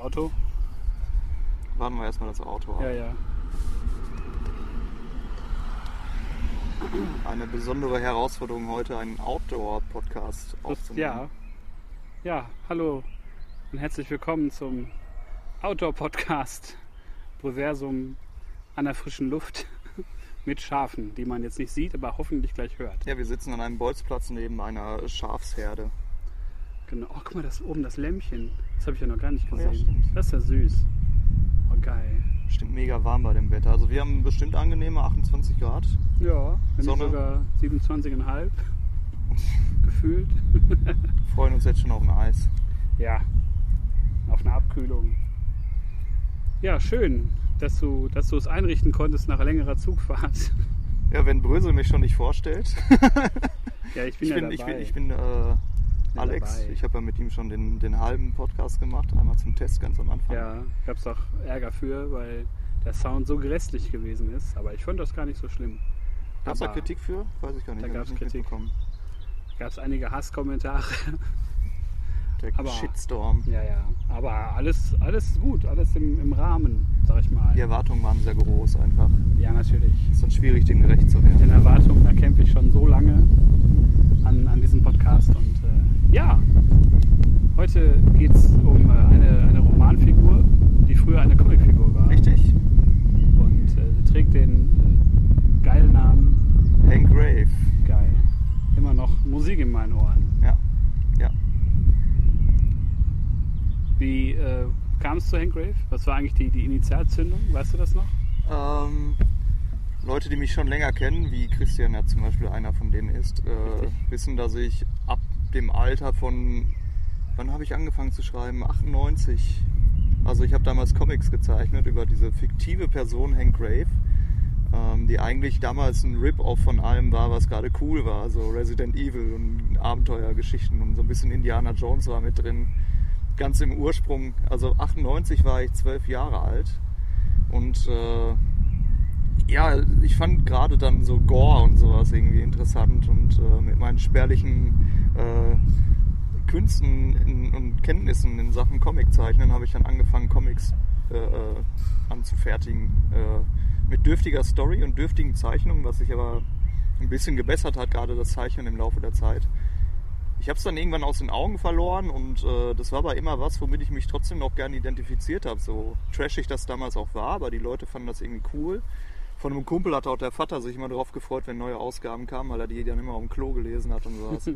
Auto? Warten wir erstmal das Auto ab. Ja, ja. Eine besondere Herausforderung heute, einen Outdoor-Podcast aufzunehmen. ja. Ja, hallo und herzlich willkommen zum Outdoor-Podcast Proversum an der frischen Luft mit Schafen, die man jetzt nicht sieht, aber hoffentlich gleich hört. Ja, wir sitzen an einem Bolzplatz neben einer Schafsherde. Genau. Oh, guck mal, das oben, das Lämpchen. Das habe ich ja noch gar nicht Oh ja, gesehen. stimmt. das ist ja süß. Oh, geil. Stimmt mega warm bei dem Wetter. Also wir haben bestimmt angenehme 28 Grad. Ja, wenn Sonne. sogar 27,5 gefühlt. Freuen uns jetzt schon auf ein Eis. Ja, auf eine Abkühlung. Ja, schön, dass du, dass du es einrichten konntest nach längerer Zugfahrt. Ja, wenn Brösel mich schon nicht vorstellt. Ja, ich bin Ich ja bin, ich dabei. bin, ich bin äh, Bin Alex. dabei. Ich habe ja mit ihm schon den, den halben Podcast gemacht. Einmal zum Test ganz am Anfang. ja, gab es auch Ärger für, weil der Sound so grässlich gewesen ist. Aber ich fand das gar nicht so schlimm. Gab es da Kritik für? Weiß ich gar nicht. Da ich nicht Kritik. Gab es einige Hasskommentare. Der Aber- Shitstorm. ja, ja. Aber alles, alles gut, alles im, im Rahmen, sag ich mal. Die Erwartungen waren sehr groß einfach. Ja, natürlich. ist dann schwierig, dem gerecht zu Den werden. Erwartungen, da kämpfe ich schon so lange an, an diesem Podcast. Und äh, ja, heute geht es um äh, eine, eine Romanfigur, die früher eine Comicfigur war. Richtig. Und äh, sie trägt den äh, geilen Namen Hank Grave. Geil. Immer noch Musik in meinen Ohren. Ja. Ja. Wie äh, kam es zu Hank Grave? Was war eigentlich die, die Initialzündung? Weißt du das noch? Ähm, Leute, die mich schon länger kennen, wie Christian ja zum Beispiel einer von denen ist, äh, wissen, dass ich ab dem Alter von, wann habe ich angefangen zu schreiben? 98. Also ich habe damals Comics gezeichnet über diese fiktive Person Hank Grave, ähm, die eigentlich damals ein Rip-Off von allem war, was gerade cool war. So Resident Evil und Abenteuergeschichten und so ein bisschen Indiana Jones war mit drin. Ganz im Ursprung, also 98 war ich zwölf Jahre alt und äh, ja, ich fand gerade dann so Gore und sowas irgendwie interessant und äh, mit meinen spärlichen äh, Künsten in, und Kenntnissen in Sachen Comiczeichnen habe ich dann angefangen, Comics äh, äh, anzufertigen. Äh, mit dürftiger Story und dürftigen Zeichnungen, was sich aber ein bisschen gebessert hat, gerade das Zeichnen im Laufe der Zeit. Ich habe es dann irgendwann aus den Augen verloren und äh, das war aber immer was, womit ich mich trotzdem noch gerne identifiziert habe. So trashig das damals auch war, aber die Leute fanden das irgendwie cool. Von einem Kumpel hat auch der Vater sich immer darauf gefreut, wenn neue Ausgaben kamen, weil er die dann immer auf dem Klo gelesen hat und sowas.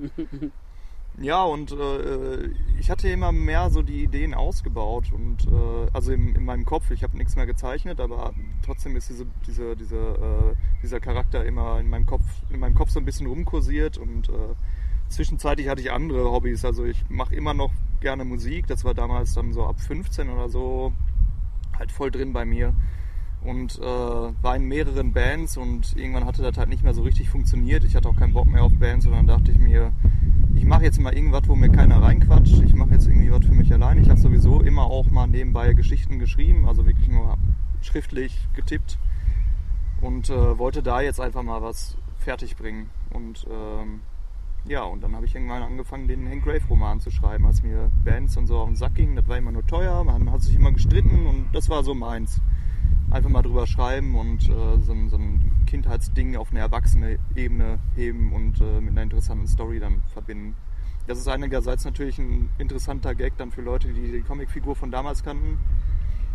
ja, und äh, ich hatte immer mehr so die Ideen ausgebaut und äh, also in, in meinem Kopf, ich habe nichts mehr gezeichnet, aber trotzdem ist diese, diese, diese, äh, dieser Charakter immer in meinem Kopf, in meinem Kopf so ein bisschen rumkursiert und äh, zwischenzeitlich hatte ich andere Hobbys. Also ich mache immer noch gerne Musik. Das war damals dann so ab 15 oder so halt voll drin bei mir. Und äh, war in mehreren Bands und irgendwann hatte das halt nicht mehr so richtig funktioniert. Ich hatte auch keinen Bock mehr auf Bands und dann dachte ich mir, ich mache jetzt mal irgendwas, wo mir keiner reinquatscht. Ich mache jetzt irgendwie was für mich allein. Ich habe sowieso immer auch mal nebenbei Geschichten geschrieben, also wirklich nur schriftlich getippt und äh, wollte da jetzt einfach mal was fertig bringen. Und ähm, ja, und dann habe ich irgendwann angefangen, den Hank Grave-Roman zu schreiben, als mir Bands und so auf den Sack gingen. Das war immer nur teuer, man hat sich immer gestritten und das war so meins. Einfach mal drüber schreiben und äh, so, ein, so ein Kindheitsding auf eine erwachsene Ebene heben und äh, mit einer interessanten Story dann verbinden. Das ist einerseits natürlich ein interessanter Gag dann für Leute, die die Comicfigur von damals kannten.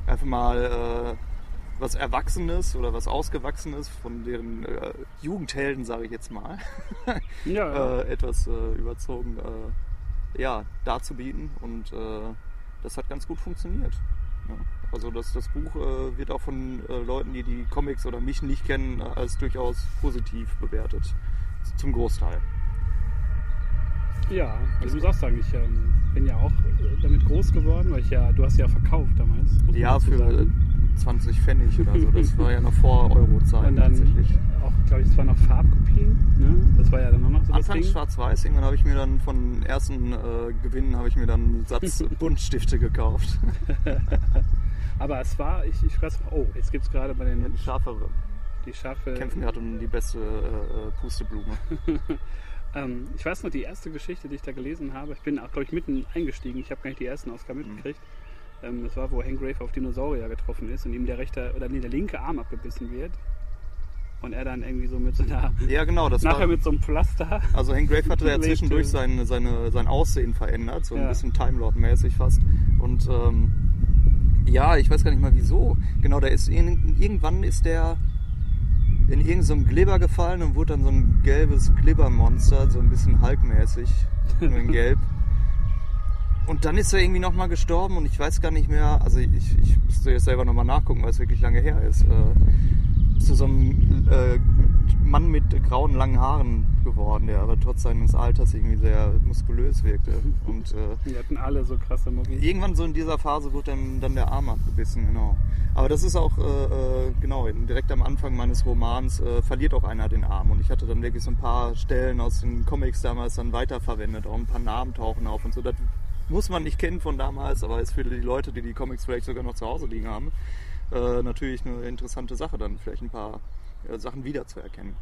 Einfach mal äh, was Erwachsenes oder was Ausgewachsenes von deren äh, Jugendhelden, sage ich jetzt mal, Ja, äh, etwas äh, überzogen äh, ja, darzubieten. Und äh, das hat ganz gut funktioniert. Ja. Also das, das Buch äh, wird auch von Leuten, die die Comics oder mich nicht kennen, als durchaus positiv bewertet. Zum Großteil. Ja. Also ich muss auch sagen, ich ähm, bin ja auch äh, damit groß geworden, weil ich ja, du hast ja verkauft damals. Ja, für sagen. 20 Pfennig oder so. Das war ja noch vor dann tatsächlich. auch, glaube ich, es waren noch Farbkopien. Ne? Das war ja dann noch so Anfangs schwarz-weiß, irgendwann habe ich mir dann von ersten äh, Gewinnen habe ich mir dann einen Satz Buntstifte gekauft. Aber es war, ich, ich weiß noch, oh, jetzt gibt es gerade bei den Die Schafe die Schafe. kämpfen gerade um die beste äh, äh, Pusteblume. Ähm, ich weiß noch, die erste Geschichte, die ich da gelesen habe, ich bin auch, glaube ich, mitten eingestiegen. Ich habe gar nicht die ersten Ausgaben Mhm. mitgekriegt. Ähm, das war, wo Hank Grave auf Dinosaurier getroffen ist und ihm der rechte oder nee, der linke Arm abgebissen wird. Und er dann irgendwie so mit so einer. Ja, genau, das nachher war. mit so einem Pflaster. Also Hank Grave hatte ja zwischendurch sein, seine, sein Aussehen verändert, so ein Ja. bisschen Time Lord-mäßig fast. Und ähm, ja, ich weiß gar nicht mal wieso. Genau, der ist irgendwann ist der in irgendeinem so Glibber gefallen und wurde dann so ein gelbes Glibbermonster, so ein bisschen Hulk-mäßig, nur in Gelb. Und dann ist er irgendwie nochmal gestorben und ich weiß gar nicht mehr, also ich, ich müsste jetzt selber nochmal nachgucken, weil es wirklich lange her ist. Zu so einem äh, Mann mit grauen, langen Haaren geworden, der aber trotz seines Alters irgendwie sehr muskulös wirkte. Und äh, Die hatten alle so krasse Muckis. irgendwann so in dieser Phase wird dann, dann der Arm abgebissen, genau. Aber das ist auch, äh, äh, genau, direkt am Anfang meines Romans äh, verliert auch einer den Arm. Und ich hatte dann wirklich so ein paar Stellen aus den Comics damals dann weiterverwendet. Auch ein paar Namen tauchen auf und so. Das muss man nicht kennen von damals, aber ist für die Leute, die die Comics vielleicht sogar noch zu Hause liegen haben, äh, natürlich eine interessante Sache, dann vielleicht ein paar äh, Sachen wiederzuerkennen.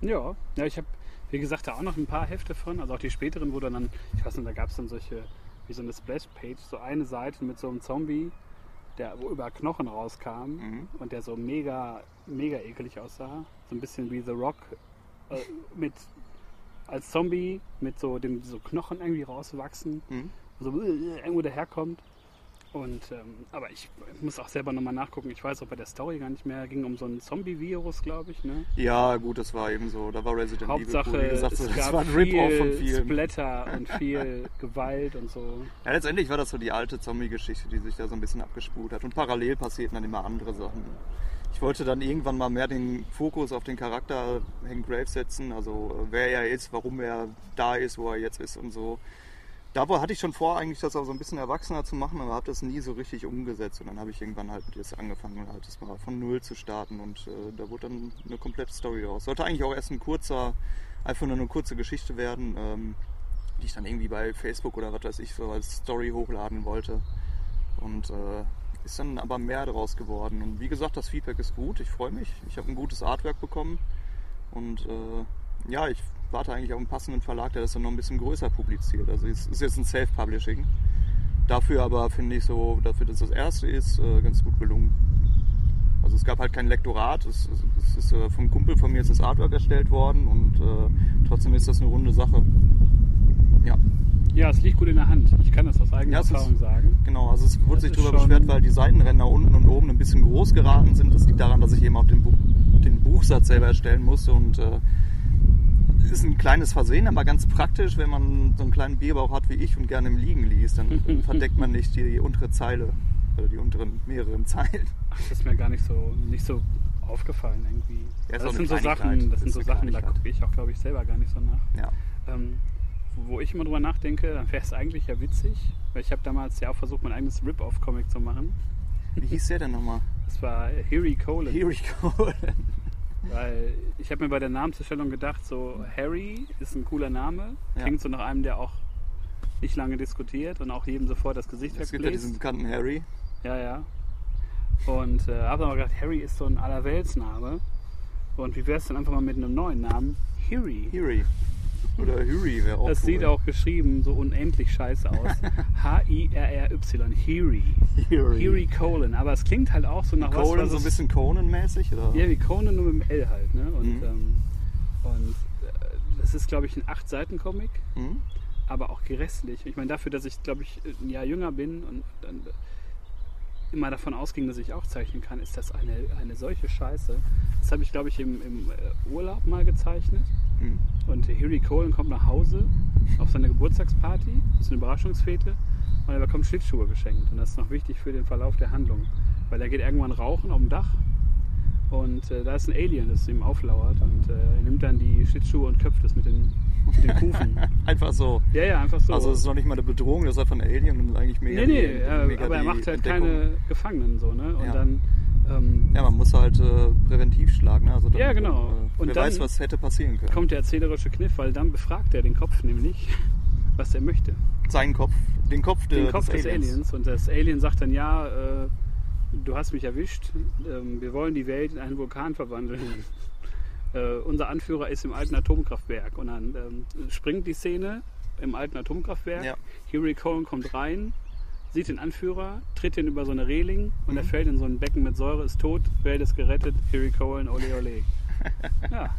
Ja, ja ich habe, wie gesagt, da auch noch ein paar Hefte von. Also auch die späteren, wo dann, ich weiß nicht, da gab es dann solche, wie so eine Splash-Page, so eine Seite mit so einem Zombie, der wo über Knochen rauskam Mhm. und der so mega, mega ekelig aussah. So ein bisschen wie The Rock äh, mit als Zombie mit so dem so Knochen irgendwie rauswachsen, Mhm. so äh, irgendwo daherkommt. Und ähm, aber ich muss auch selber nochmal nachgucken. Ich weiß auch bei der Story gar nicht mehr. Ging um so ein Zombie-Virus, glaube ich. Ne? Ja, gut, das war eben so. Da war Resident Hauptsache, Evil cool. Wie gesagt, es das gab war ein Rip-Off von viel vielen. Splatter und viel Gewalt und so. Ja, letztendlich war das so die alte Zombie-Geschichte, die sich da so ein bisschen abgespult hat. Und parallel passierten dann immer andere Sachen. Ich wollte dann irgendwann mal mehr den Fokus auf den Charakter Hank Graves setzen, also äh, wer er ist, warum er da ist, wo er jetzt ist und so. Da war- hatte ich schon vor, eigentlich das auch so ein bisschen erwachsener zu machen, aber habe das nie so richtig umgesetzt. Und dann habe ich irgendwann halt jetzt angefangen, halt das mal von Null zu starten und äh, da wurde dann eine komplette Story raus. Sollte eigentlich auch erst ein kurzer, einfach nur eine kurze Geschichte werden, ähm, die ich dann irgendwie bei Facebook oder was weiß ich so als Story hochladen wollte. Und äh, ist dann aber mehr daraus geworden. Und wie gesagt, das Feedback ist gut. Ich freue mich. Ich habe ein gutes Artwork bekommen. Und äh, ja, ich warte eigentlich auf einen passenden Verlag, der das dann noch ein bisschen größer publiziert. Also es ist jetzt ein Self-Publishing. Dafür aber finde ich so, dafür, dass das erste ist, äh, ganz gut gelungen. Also es gab halt kein Lektorat. Es, es, ist äh, vom Kumpel von mir ist das Artwork erstellt worden und äh, trotzdem ist das eine runde Sache. Ja. Ja, es liegt gut in der Hand. Ich kann das aus eigener Ja, es ist- Erfahrung sagen. Genau, also es wurde Das sich darüber beschwert, weil die Seitenränder unten und oben ein bisschen groß geraten sind. Das liegt daran, dass ich eben auch den, Buch, den Buchsatz selber erstellen musste und äh, ist ein kleines Versehen, aber ganz praktisch, wenn man so einen kleinen Bierbauch hat wie ich und gerne im Liegen liest, dann verdeckt man nicht die untere Zeile oder die unteren mehreren Zeilen. Ach, das ist mir gar nicht so, nicht so aufgefallen irgendwie. Ja, das sind so Sachen, das sind so Sachen, da gucke ich auch, glaube ich, selber gar nicht so nach. Ja. Ähm, wo ich immer drüber nachdenke, dann wäre es eigentlich ja witzig, weil ich habe damals ja auch versucht, mein eigenes Rip-Off-Comic zu machen. Wie hieß der denn nochmal? Das war Harry Colin. We go. Weil ich habe mir bei der Namenszustellung gedacht, so Harry ist ein cooler Name. Ja. Klingt so nach einem, der auch nicht lange diskutiert und auch jedem sofort das Gesicht Es gibt ja diesen wegbläst. bekannten Harry. Ja, ja. Und äh, habe aber gedacht, Harry ist so ein Allerweltsname. Und wie wäre es denn einfach mal mit einem neuen Namen? Harry. Hiri. Oder Huri wäre auch Das cool. sieht auch geschrieben so unendlich scheiße aus. H-I-R-R-Y. Hiri. Hiri. Hiri Colin. Aber es klingt halt auch so nach was, Conan was so ein bisschen Conan-mäßig? Oder? Ja, wie Conan nur mit dem L halt. Ne? Und, Mhm. ähm, und äh, das ist, glaube ich, ein 8-Seiten-Comic, Hm? aber auch grässlich. Ich meine, dafür, dass ich, glaube ich, ein Jahr jünger bin und dann immer davon ausging, dass ich auch zeichnen kann, ist das eine, eine solche Scheiße. Das habe ich, glaube ich, im, im äh, Urlaub mal gezeichnet. Hm. Und Harry Cohen kommt nach Hause auf seine Geburtstagsparty, das ist eine Überraschungsfete, und er bekommt Schlittschuhe geschenkt. Und das ist noch wichtig für den Verlauf der Handlung. Weil er geht irgendwann rauchen auf dem Dach und äh, da ist ein Alien, das ihm auflauert. Und äh, er nimmt dann die Schlittschuhe und köpft es mit den, mit den Kufen. Einfach so. ja, ja, einfach so. Also es ist noch nicht mal eine Bedrohung, das ist einfach ein Alien und eigentlich mega nee, nee, die, äh, mega aber er macht halt Entdeckung. keine Gefangenen so, ne? Und Ja. dann. Ähm, Ja, man muss halt äh, präventiv schlagen. Ne? Also dann, Ja, genau. Äh, Und wer dann weiß, was hätte passieren können. kommt der erzählerische Kniff, weil dann befragt er den Kopf nämlich, was er möchte. Seinen Kopf, den Kopf, den der, Kopf des Aliens. Und das Alien sagt dann, ja, äh, du hast mich erwischt, ähm, wir wollen die Welt in einen Vulkan verwandeln. äh, unser Anführer ist im alten Atomkraftwerk. Und dann ähm, springt die Szene im alten Atomkraftwerk. Ja. Harry Cohen kommt rein sieht den Anführer, tritt den über so eine Reling und er Mhm. fällt in so ein Becken mit Säure, ist tot, Welt ist gerettet, Harry Cohen, ole ole. Ja.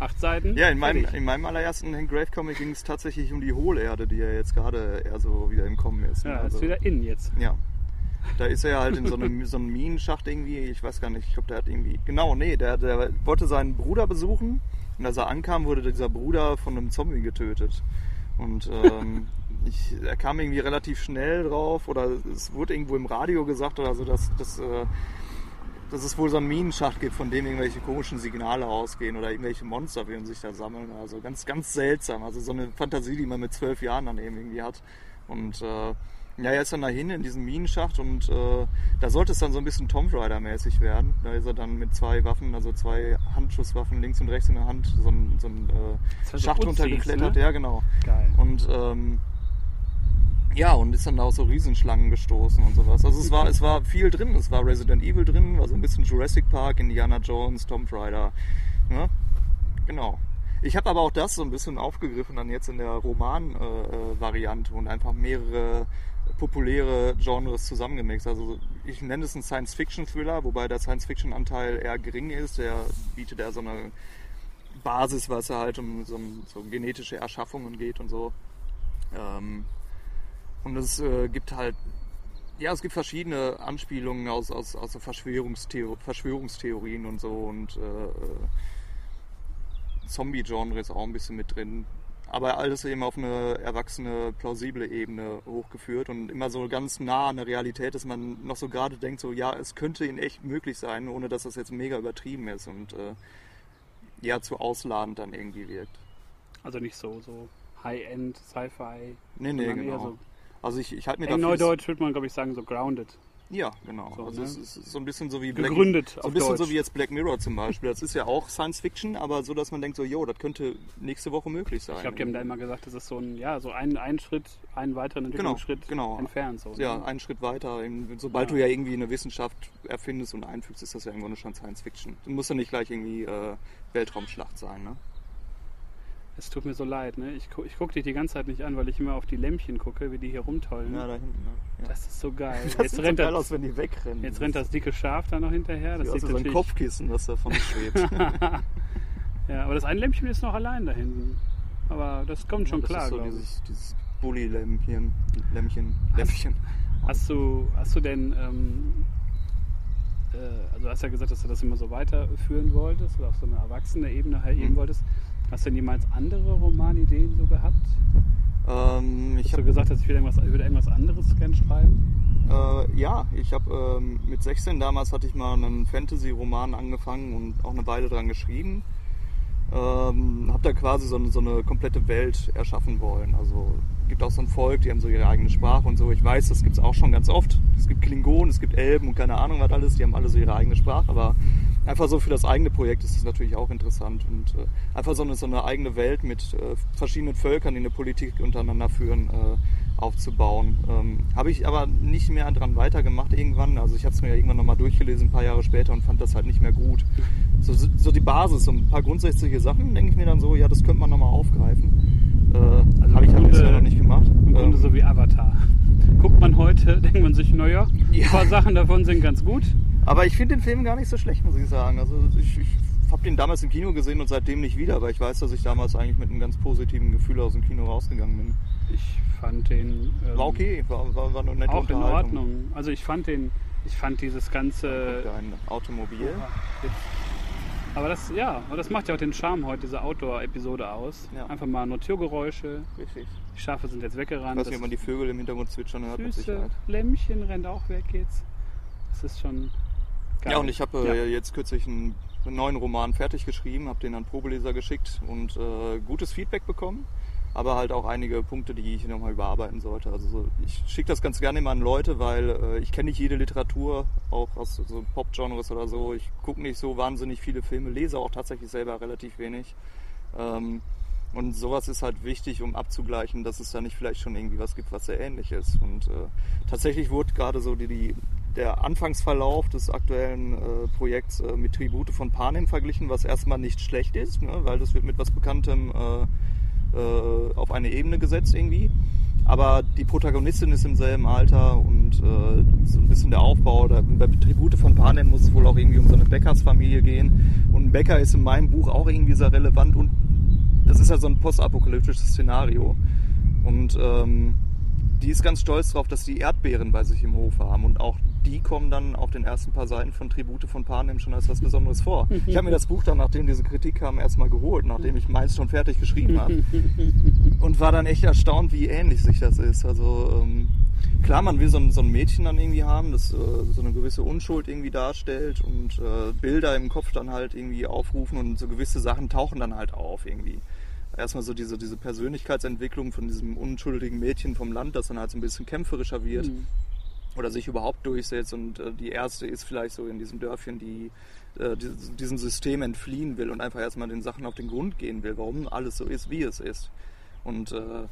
Acht Seiten. Ja, in meinem, in meinem allerersten Grave Comic ging es tatsächlich um die Hohlerde, die ja jetzt gerade eher so wieder im Kommen ist. ne? Ja, Also- ist wieder in jetzt. Ja. Da ist er halt in so einem, so einem Minenschacht irgendwie, ich weiß gar nicht, ich glaube, der hat irgendwie. Genau, nee, der, der wollte seinen Bruder besuchen und als er ankam, wurde dieser Bruder von einem Zombie getötet. Und ähm, ich, er kam irgendwie relativ schnell drauf oder es wurde irgendwo im Radio gesagt oder so, dass, dass, äh, dass es wohl so einen Minenschacht gibt, von dem irgendwelche komischen Signale ausgehen oder irgendwelche Monster werden sich da sammeln. Also ganz, ganz seltsam. Also so eine Fantasie, die man mit zwölf Jahren dann eben irgendwie hat. Und äh, ja, er ist dann dahin in diesen Minenschacht und äh, da sollte es dann so ein bisschen Tomb Raider-mäßig werden. Da ist er dann mit zwei Waffen, also zwei Handschusswaffen links und rechts in der Hand, so ein, so ein äh, Schacht Uzis, runtergeklettert. ne? Ja, genau. Geil. Und ähm, ja, und ist dann da auf so Riesenschlangen gestoßen und sowas. Also es war, es war viel drin. Es war Resident Evil drin, war so ein bisschen Jurassic Park, Indiana Jones, Tomb Raider. Ne? Genau. Ich habe aber auch das so ein bisschen aufgegriffen dann jetzt in der Roman-Variante und einfach mehrere populäre Genres zusammengemixt. Also ich nenne es einen Science-Fiction-Thriller, wobei der Science-Fiction-Anteil eher gering ist. Der bietet eher so eine Basis, was er halt um so, so genetische Erschaffungen geht und so. Ähm, und es äh, gibt halt, ja, es gibt verschiedene Anspielungen aus, aus, aus so Verschwörungstheo Verschwörungstheorien und so und äh, äh, Zombie-Genre ist auch ein bisschen mit drin. Aber alles eben auf eine erwachsene, plausible Ebene hochgeführt und immer so ganz nah an der Realität, dass man noch so gerade denkt, so ja, es könnte in echt möglich sein, ohne dass das jetzt mega übertrieben ist und äh, ja, zu ausladend dann irgendwie wirkt. Also nicht so, so High-End, Sci-Fi. Nee, nee, genau. So, Also ich, ich halte mir in Neudeutsch würde man, glaube ich, sagen, so grounded. Ja, genau. So, also ne? es ist so ein bisschen so wie Black Gegründet So ein bisschen Deutsch. so wie jetzt Black Mirror zum Beispiel. Das ist ja auch Science Fiction, aber so, dass man denkt, so, yo, das könnte nächste Woche möglich sein. Ich glaube, die haben da immer gesagt, das ist so ein, ja, so ein, ein Schritt, einen weiteren Genau, Entwicklungsschritt genau. entfernt. So, ja, ne? einen Schritt weiter. Sobald Ja. du ja irgendwie eine Wissenschaft erfindest und einfügst, ist das ja im Grunde schon Science Fiction. Du musst ja nicht gleich irgendwie äh, Weltraumschlacht sein, ne? Es tut mir so leid, ne? Ich, gu ich gucke dich die ganze Zeit nicht an, weil ich immer auf die Lämpchen gucke, wie die hier rumtollen. Ja, da hinten. Ne? Ja. Das ist so geil. Das jetzt sieht rennt, so geil das, aus, wenn die wegrennen. jetzt rennt das dicke Schaf da noch hinterher. Das ist so ein Kopfkissen, was da vorne schwebt. ja, aber das eine Lämpchen ist noch allein da hinten. Aber das kommt schon das klar, ist so glaube ich. dieses, dieses Bulli-Lämpchen. Lämpchen. Lämpchen. Hast du, hast du denn, ähm, äh, also du hast ja gesagt, dass du das immer so weiterführen wolltest oder auf so eine erwachsene Ebene halt eben Mhm. wolltest. Hast du denn jemals andere Romanideen so gehabt? Ähm, ich Hast habe du gesagt, dass ich wieder irgendwas, würde irgendwas anderes gern schreiben? Äh, ja, ich habe ähm, mit 16 damals hatte ich mal einen Fantasy-Roman angefangen und auch eine Weile dran geschrieben. Ähm, habe da quasi so eine, so eine komplette Welt erschaffen wollen. Also es gibt auch so ein Volk, die haben so ihre eigene Sprache und so. Ich weiß, das gibt es auch schon ganz oft. Es gibt Klingonen, es gibt Elben und keine Ahnung was alles. Die haben alle so ihre eigene Sprache. Aber einfach so für das eigene Projekt ist es natürlich auch interessant. Und äh, einfach so eine, so eine eigene Welt mit äh, verschiedenen Völkern, die eine Politik untereinander führen, äh, aufzubauen. Ähm, habe ich aber nicht mehr dran weitergemacht irgendwann. Also ich habe es mir ja irgendwann nochmal durchgelesen, ein paar Jahre später und fand das halt nicht mehr gut. So, so die Basis, so ein paar grundsätzliche Sachen, denke ich mir dann so, ja, das könnte man nochmal aufgreifen. Äh, Also habe ich halt bisher noch nicht gemacht. Im Grunde Ähm, so wie Avatar. Guckt man heute, denkt man sich, naja, Ja. ein paar Sachen davon sind ganz gut. Aber ich finde den Film gar nicht so schlecht, muss ich sagen. Also ich, ich habe den damals im Kino gesehen und seitdem nicht wieder, weil ich weiß, dass ich damals eigentlich mit einem ganz positiven Gefühl aus dem Kino rausgegangen bin. Ich fand den ähm, War okay, war, war, war eine nette auch in. Ordnung. Also ich fand den, ich fand dieses ganze. Ein Automobil. Aber das, ja, das macht ja auch den Charme heute, diese Outdoor-Episode aus. Ja. Einfach mal nur Türgeräusche. Richtig. Die Schafe sind jetzt Ich weggerannt. weiß nicht, ob man die Vögel im Hintergrund zwitschern hört, süße. Lämmchen rennt auch weg jetzt. Das ist schon geil. Ja, und ich habe äh, jetzt kürzlich einen, einen neuen Roman fertig geschrieben, habe den an Probeleser geschickt und äh, gutes Feedback bekommen, aber halt auch einige Punkte, die ich nochmal überarbeiten sollte. Also so, ich schicke das ganz gerne immer an Leute, weil äh, ich kenne nicht jede Literatur, auch aus so Pop-Genres oder so. Ich gucke nicht so wahnsinnig viele Filme, lese auch tatsächlich selber relativ wenig. Ähm, und sowas ist halt wichtig, um abzugleichen, dass es da nicht vielleicht schon irgendwie was gibt, was sehr ähnlich ist. Und äh, tatsächlich wurde gerade so die, die, der Anfangsverlauf des aktuellen äh, Projekts äh, mit Tribute von Panem verglichen, was erstmal nicht schlecht ist, ne, weil das wird mit was Bekanntem äh, äh, auf eine Ebene gesetzt irgendwie. Aber die Protagonistin ist im selben Alter und äh, so ein bisschen der Aufbau. Oder bei Tribute von Panem muss es wohl auch irgendwie um so eine Bäckersfamilie gehen. Und Bäcker ist in meinem Buch auch irgendwie sehr relevant und das ist halt so ein postapokalyptisches Szenario. Und ähm, die ist ganz stolz darauf, dass die Erdbeeren bei sich im Hof haben. Und auch die kommen dann auf den ersten paar Seiten von Tribute von Panem schon als was Besonderes vor. Ich habe mir das Buch dann, nachdem diese Kritik kam, erstmal geholt, nachdem ich meins schon fertig geschrieben habe. Und war dann echt erstaunt, wie ähnlich sich das ist. Also ähm, klar, man will so ein, so ein Mädchen dann irgendwie haben, das äh, so eine gewisse Unschuld irgendwie darstellt und äh, Bilder im Kopf dann halt irgendwie aufrufen und so gewisse Sachen tauchen dann halt auf irgendwie erstmal so diese, diese Persönlichkeitsentwicklung von diesem unschuldigen Mädchen vom Land, das dann halt so ein bisschen kämpferischer wird mhm. oder sich überhaupt durchsetzt. Und äh, die erste ist vielleicht so in diesem Dörfchen, die äh, diesem System entfliehen will und einfach erstmal den Sachen auf den Grund gehen will, warum alles so ist, wie es ist. Und äh,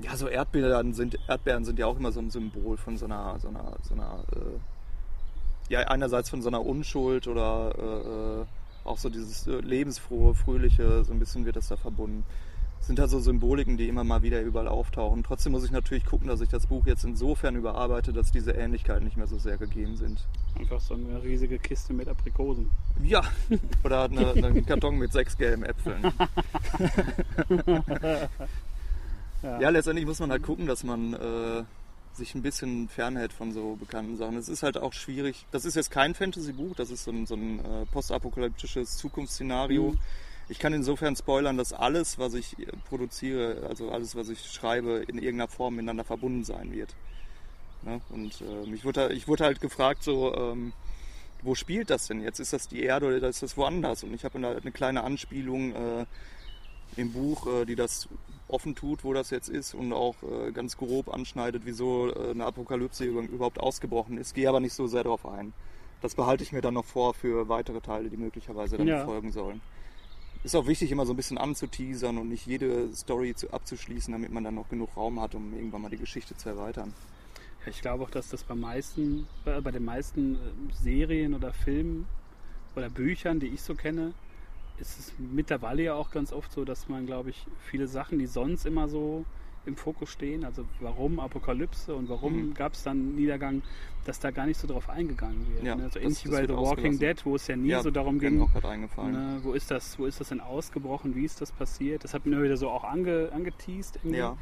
ja, so Erdbeeren sind, Erdbeeren sind ja auch immer so ein Symbol von so einer, so einer, so einer äh, ja, einerseits von so einer Unschuld oder äh, äh, auch so dieses äh, lebensfrohe, fröhliche, so ein bisschen wird das da verbunden. Das sind halt so Symboliken, die immer mal wieder überall auftauchen. Trotzdem muss ich natürlich gucken, dass ich das Buch jetzt insofern überarbeite, dass diese Ähnlichkeiten nicht mehr so sehr gegeben sind. Einfach so eine riesige Kiste mit Aprikosen. Ja, oder eine, einen Karton mit sechs gelben Äpfeln. ja. ja. letztendlich muss man halt gucken, dass man äh, sich ein bisschen fernhält von so bekannten Sachen. Es ist halt auch schwierig. Das ist jetzt kein Fantasy-Buch, das ist so ein, so ein äh, postapokalyptisches Zukunftsszenario. Mhm. Ich kann insofern spoilern, dass alles, was ich äh, produziere, also alles, was ich schreibe, in irgendeiner Form miteinander verbunden sein wird. Ne? Und äh, ich, wurde, ich wurde halt gefragt, so, ähm, wo spielt das denn jetzt? Ist das die Erde oder ist das woanders? Und ich habe eine kleine Anspielung äh, im Buch, äh, die das offen tut, wo das jetzt ist und auch äh, ganz grob anschneidet, wieso äh, eine Apokalypse überhaupt ausgebrochen ist. Gehe aber nicht so sehr darauf ein. Das behalte ich mir dann noch vor für weitere Teile, die möglicherweise dann ja. folgen sollen. Ist auch wichtig, immer so ein bisschen anzuteasern und nicht jede Story zu, abzuschließen, damit man dann noch genug Raum hat, um irgendwann mal die Geschichte zu erweitern. Ich glaube auch, dass das bei, meisten, bei den meisten Serien oder Filmen oder Büchern, die ich so kenne, ist es mittlerweile ja auch ganz oft so, dass man, glaube ich, viele Sachen, die sonst immer so im Fokus stehen, also warum Apokalypse und warum mhm. gab es dann Niedergang, dass da gar nicht so drauf eingegangen wird. Ja, ne? So ähnlich wie bei The Walking Dead, wo es ja nie ja, so darum ging, ne, wo ist das, wo ist das denn ausgebrochen, wie ist das passiert? Das hat mir wieder so auch ange, angeteased irgendwie. Ja.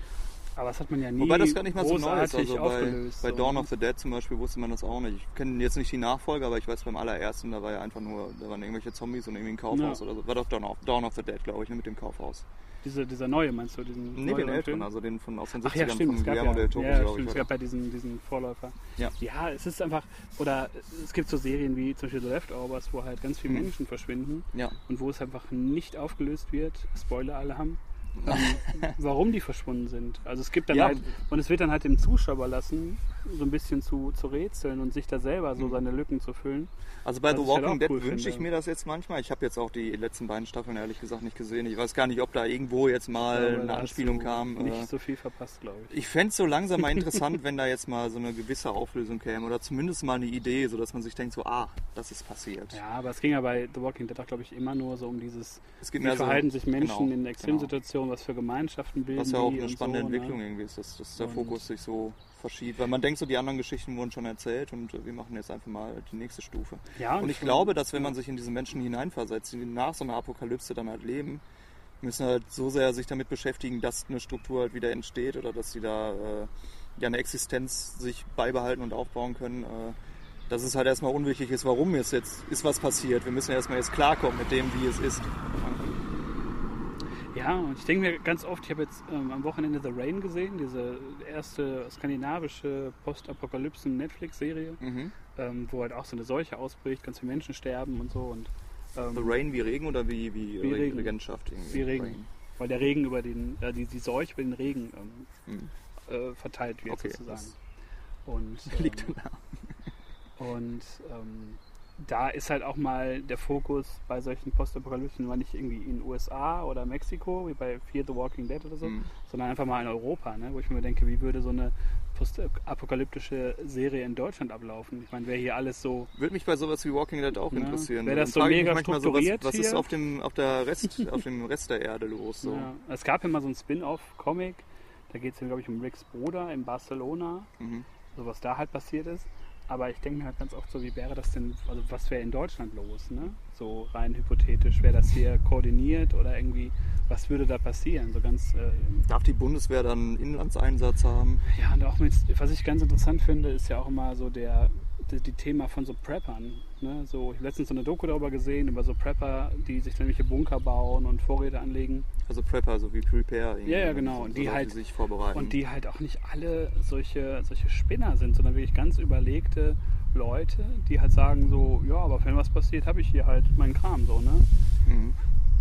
Aber das hat man ja nie Wobei das gar nicht mal so neu ist. Also bei, bei Dawn of the Dead zum Beispiel wusste man das auch nicht. Ich kenne jetzt nicht die Nachfolger, aber ich weiß beim allerersten, da war ja einfach nur, da waren irgendwelche Zombies und irgendwie ein Kaufhaus ja. oder so. War doch Dawn of, Dawn of the Dead, glaube ich, ne, mit dem Kaufhaus. Diese, dieser neue, meinst du? Diesen nee, den älteren, also den von aus den 70ern Ach ja, stimmt, von Guillermo ja, del Toro, ja, glaube ich. Es gab ja diesen, diesen Vorläufer. Ja. ja, es ist einfach, oder es gibt so Serien wie zum Beispiel The Leftovers, wo halt ganz viele hm. Menschen verschwinden ja. und wo es einfach nicht aufgelöst wird. Spoiler alle haben warum die verschwunden sind. Also es gibt dann ja. halt, und es wird dann halt dem Zuschauer lassen, so ein bisschen zu, zu rätseln und sich da selber so mhm. seine Lücken zu füllen. Also bei The Walking halt Dead cool wünsche ich mir das jetzt manchmal. Ich habe jetzt auch die letzten beiden Staffeln ehrlich gesagt nicht gesehen. Ich weiß gar nicht, ob da irgendwo jetzt mal glaube, eine Anspielung kam. Nicht äh, so viel verpasst, glaube ich. Ich fände es so langsam mal interessant, wenn da jetzt mal so eine gewisse Auflösung käme oder zumindest mal eine Idee, sodass man sich denkt, so, ah, das ist passiert. Ja, aber es ging ja bei The Walking Dead auch, glaube ich, immer nur so um dieses, es wie verhalten so, sich Menschen genau, in Extremsituationen, genau. was für Gemeinschaften bilden. Was ja auch eine spannende so, ne? Entwicklung ne? irgendwie ist, dass, dass der Fokus sich so verschiebt. Weil man denkt so, die anderen Geschichten wurden schon erzählt und wir machen jetzt einfach mal die nächste Stufe. Ja, und ich glaube, dass wenn man sich in diese Menschen hineinversetzt, die nach so einer Apokalypse dann halt leben, müssen halt so sehr sich damit beschäftigen, dass eine Struktur halt wieder entsteht oder dass sie da äh, ja eine Existenz sich beibehalten und aufbauen können. Äh, dass es halt erstmal unwichtig ist, warum es jetzt ist was passiert. Wir müssen erstmal jetzt klarkommen mit dem, wie es ist. Ja, und ich denke mir ganz oft, ich habe jetzt ähm, am Wochenende The Rain gesehen, diese erste skandinavische Postapokalypsen-Netflix-Serie, mhm. ähm, wo halt auch so eine Seuche ausbricht, ganz viele Menschen sterben und so. Und, ähm, The Rain wie Regen oder wie, wie, wie Regen. Regentschaft? Irgendwie? Wie Regen. Rain. Weil der Regen über den, äh, die, die Seuche über den Regen mhm. äh, verteilt wird okay, sozusagen. Und, liegt da. Und ähm, da ist halt auch mal der Fokus bei solchen Postapokalypsen war nicht irgendwie in den USA oder Mexiko, wie bei Fear the Walking Dead oder so, mhm. sondern einfach mal in Europa, ne? wo ich mir denke, wie würde so eine postapokalyptische Serie in Deutschland ablaufen? Ich meine, wäre hier alles so. Würde mich bei sowas wie Walking Dead auch ne? interessieren. Wäre das so mega strukturiert so, was, was ist auf dem, auf, der Rest, auf dem Rest der Erde los? So? Ja. Es gab ja mal so ein Spin-off-Comic, Da geht es ja, glaube ich, um Ricks Bruder in Barcelona, Mhm. so was da halt passiert ist. Aber ich denke mir halt ganz oft so, wie wäre das denn, also was wäre in Deutschland los, ne? So rein hypothetisch, wäre das hier koordiniert oder irgendwie, was würde da passieren? So ganz, äh, Darf die Bundeswehr dann einen Inlandseinsatz haben? ja, und auch mit, was ich ganz interessant finde, ist ja auch immer so der, die, die Thema von so Preppern. Ne? So, ich habe letztens so eine Doku darüber gesehen, über so Prepper, die sich dann irgendwelche Bunker bauen und Vorräte anlegen. Also Prepper, so wie Prepare. Ja, ja, ne? genau. So, Und die so halt- sich vorbereiten. Und die halt auch nicht alle solche, solche Spinner sind, sondern wirklich ganz überlegte Leute, die halt sagen so, ja, aber wenn was passiert, habe ich hier halt meinen Kram so, ne? Mhm.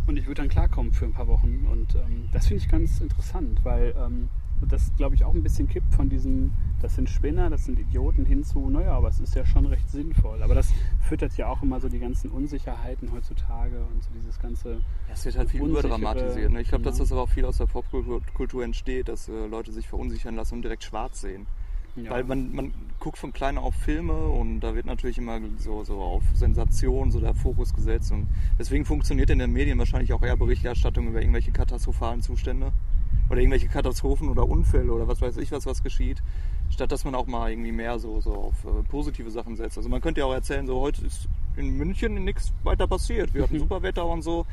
Und ich würde dann klarkommen für ein paar Wochen. Und ähm, das finde ich ganz interessant, weil ähm, das, glaube ich, auch ein bisschen kippt von diesem, das sind Spinner, das sind Idioten hin zu, naja, aber es ist ja schon recht sinnvoll. Aber das füttert ja auch immer so die ganzen Unsicherheiten heutzutage und so dieses ganze. Ja, es wird halt viel überdramatisiert. Ne? Ich glaube, dass ja. das aber auch viel aus der Popkultur Kultur entsteht, dass äh, Leute sich verunsichern lassen und direkt schwarz sehen. Ja, Weil man, man guckt von klein auf Filme und da wird natürlich immer so, so auf Sensation so der Fokus gesetzt. Und deswegen funktioniert in den Medien wahrscheinlich auch eher Berichterstattung über irgendwelche katastrophalen Zustände oder irgendwelche Katastrophen oder Unfälle oder was weiß ich was, was geschieht, statt dass man auch mal irgendwie mehr so, so auf äh, positive Sachen setzt. Also man könnte ja auch erzählen, so heute ist in München nichts weiter passiert. Wir hatten super Wetter und so.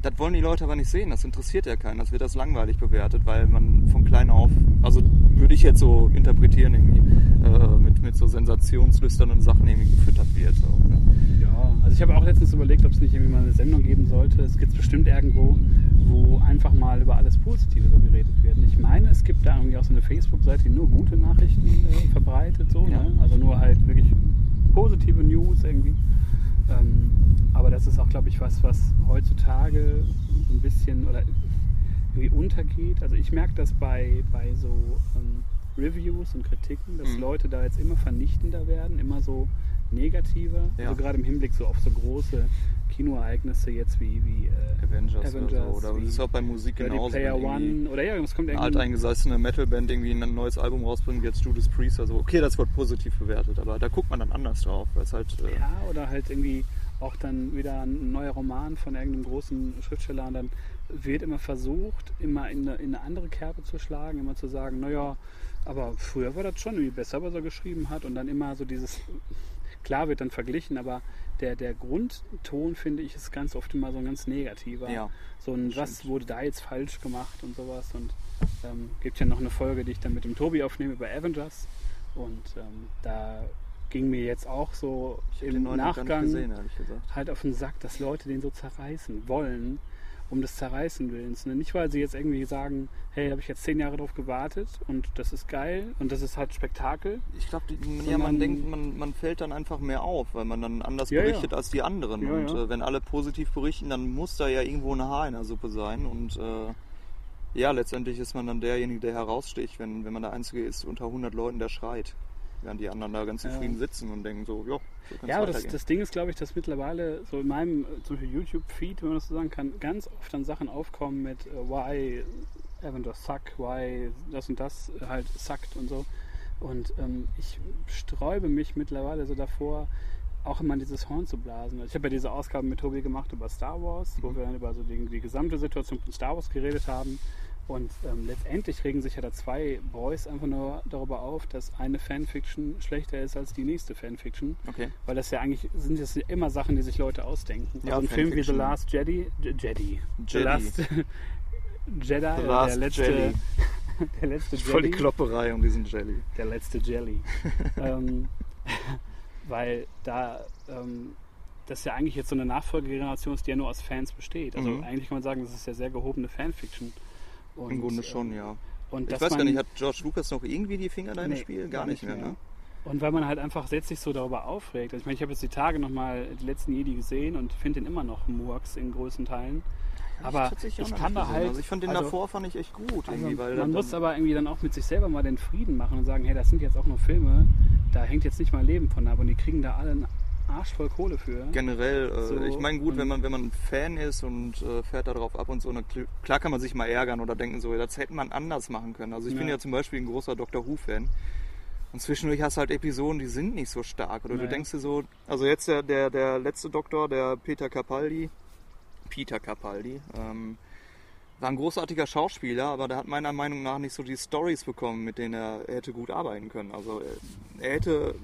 Das wollen die Leute aber nicht sehen, das interessiert ja keinen, das wird als langweilig bewertet, weil man von klein auf, also würde ich jetzt so interpretieren, irgendwie, äh, mit, mit so sensationslüsternen Sachen irgendwie gefüttert wird. So, ne? Ja, also ich habe auch letztens überlegt, ob es nicht irgendwie mal eine Sendung geben sollte. Es gibt bestimmt irgendwo, wo einfach mal über alles Positive so geredet wird. Und Ich meine, es gibt da irgendwie auch so eine Facebook-Seite, die nur gute Nachrichten äh, verbreitet, so, Ja. ne? Also nur halt wirklich positive News irgendwie. Ähm, aber das ist auch, glaube ich, was, was heutzutage so ein bisschen oder irgendwie untergeht. Also ich merke das bei, bei so ähm, Reviews und Kritiken, dass Mhm. Leute da jetzt immer vernichtender werden, immer so negativer. Ja. Also gerade im Hinblick so auf so große Kinoereignisse jetzt wie, wie äh, Avengers, oder Avengers, so. Oder das ist auch bei Musik genauso. Player One oder ja, es kommt Eine irgendwie alteingesessene Metalband irgendwie ein neues Album rausbringt, wie jetzt Judas Priest, also okay, das wird positiv bewertet, aber da guckt man dann anders drauf, weil es halt äh, Ja, oder halt irgendwie auch dann wieder ein neuer Roman von irgendeinem großen Schriftsteller und dann wird immer versucht, immer in eine, in eine andere Kerbe zu schlagen, immer zu sagen, naja, aber früher war das schon irgendwie besser, was er geschrieben hat und dann immer so dieses, klar wird dann verglichen, aber der, der Grundton, finde ich, ist ganz oft immer so ein ganz negativer. Ja, so ein, was wurde da jetzt falsch gemacht und sowas. Und ähm, gibt ja noch eine Folge, die ich dann mit dem Tobi aufnehme über Avengers. Und ähm, da ging mir jetzt auch so im Nachgang gesehen, halt auf den Sack, dass Leute den so zerreißen wollen, um des Zerreißen willens. Ne? Nicht, weil sie jetzt irgendwie sagen, hey, habe ich jetzt zehn Jahre drauf gewartet und das ist geil und das ist halt Spektakel. Ich glaube, ja, man denkt, man, man fällt dann einfach mehr auf, weil man dann anders Ja, ja. berichtet als die anderen. Ja, und ja. Äh, wenn alle positiv berichten, dann muss da ja irgendwo ein Haar in der Suppe sein. Und äh, ja, letztendlich ist man dann derjenige, der heraussticht, wenn, wenn man der Einzige ist unter 100 Leuten, der schreit. Während die anderen da ganz Ja. zufrieden sitzen und denken so, ja, so kann's Ja, aber das, das Ding ist, glaube ich, dass mittlerweile so in meinem äh, zum Beispiel YouTube-Feed, wenn man das so sagen kann, ganz oft dann Sachen aufkommen mit äh, why Avengers suck, why das und das halt suckt und so. Und ähm, ich sträube mich mittlerweile so davor, auch immer dieses Horn zu blasen. Also ich habe ja diese Ausgaben mit Tobi gemacht über Star Wars, wo Mhm. wir dann über so die, die gesamte Situation von Star Wars geredet haben. Und ähm, letztendlich regen sich ja da zwei Boys einfach nur darüber auf, dass eine Fanfiction schlechter ist als die nächste Fanfiction. Okay. Weil das ja eigentlich sind das ja immer Sachen, die sich Leute ausdenken. Ja, also ein Film wie The. Last Jedi, J- Jedi, The Jedi. Last Jedi, The äh, Last der letzte, Jelly. der letzte Voll die Jedi, Klopperei um diesen Jelly. der letzte Jelly. ähm, weil da ähm, das ja eigentlich jetzt so eine Nachfolgegeneration ist, die ja nur aus Fans besteht. Also Mhm. eigentlich kann man sagen, das ist ja sehr gehobene Fanfiction. Und, Im Grunde schon, ähm, ja. Und Ich weiß gar nicht, hat George Lucas noch irgendwie die Finger da im Nee, Spiel? Gar nicht mehr, ne? Und weil man halt einfach jetzt sich so darüber aufregt. Also ich meine, ich habe jetzt die Tage nochmal die letzten Jedi gesehen und finde den immer noch Murks in größten Teilen. Aber ich noch kann da halt. Also ich fand den also- davor fand ich echt gut, also man dann- muss aber irgendwie dann auch mit sich selber mal den Frieden machen und sagen, hey, das sind jetzt auch nur Filme, da hängt jetzt nicht mein Leben von ab und die kriegen da alle einen Arsch voll Kohle für. generell, äh, So, ich meine gut, wenn man wenn man Fan ist und äh, fährt da drauf ab und so, dann kl- klar kann man sich mal ärgern oder denken so, das hätte man anders machen können. Also ich bin Ja. ja zum Beispiel ein großer Doctor Who Fan. Und zwischendurch hast du halt Episoden, die sind nicht so stark. Oder Naja. du denkst dir so, also jetzt der, der, der letzte Doktor, der Peter Capaldi, Peter Capaldi, ähm, war ein großartiger Schauspieler, aber der hat meiner Meinung nach nicht so die Stories bekommen, mit denen er, hätte gut arbeiten können. Also er, er hätte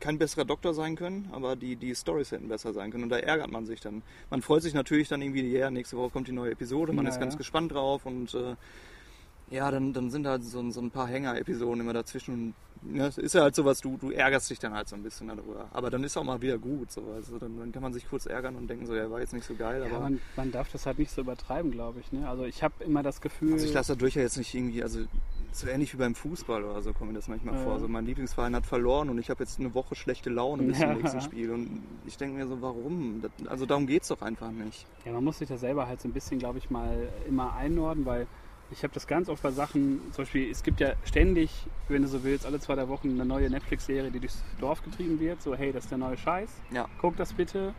kein besserer Doktor sein können, aber die, die Stories hätten besser sein können. Und da ärgert man sich dann. Man freut sich natürlich dann irgendwie, ja, nächste Woche kommt die neue Episode, man Ja, ist ganz ja. gespannt drauf und äh, ja, dann, dann sind halt so, so ein paar Hänger-Episoden immer dazwischen. Ja, es ist ja halt sowas, du, du ärgerst dich dann halt so ein bisschen darüber. Aber dann ist auch mal wieder gut. So. Also dann, dann kann man sich kurz ärgern und denken, so, ja, war jetzt nicht so geil. Ja, aber man, man darf das halt nicht so übertreiben, glaube ich. Ne? Also ich habe immer das Gefühl, also ich lasse dadurch ja jetzt nicht irgendwie, also so ähnlich wie beim Fußball oder so kommt mir das manchmal Ja. vor. Also mein Lieblingsverein hat verloren und ich habe jetzt eine Woche schlechte Laune bis zum nächsten Spiel. Und ich denke mir so, warum? Das, also darum geht es doch einfach nicht. ja, man muss sich da selber halt so ein bisschen, glaube ich, mal immer einordnen, weil ich habe das ganz oft bei Sachen, zum Beispiel, es gibt ja ständig, wenn du so willst, alle zwei, drei Wochen eine neue Netflix-Serie, die durchs Dorf getrieben wird. So, hey, das ist der neue Scheiß, Ja. guck das bitte.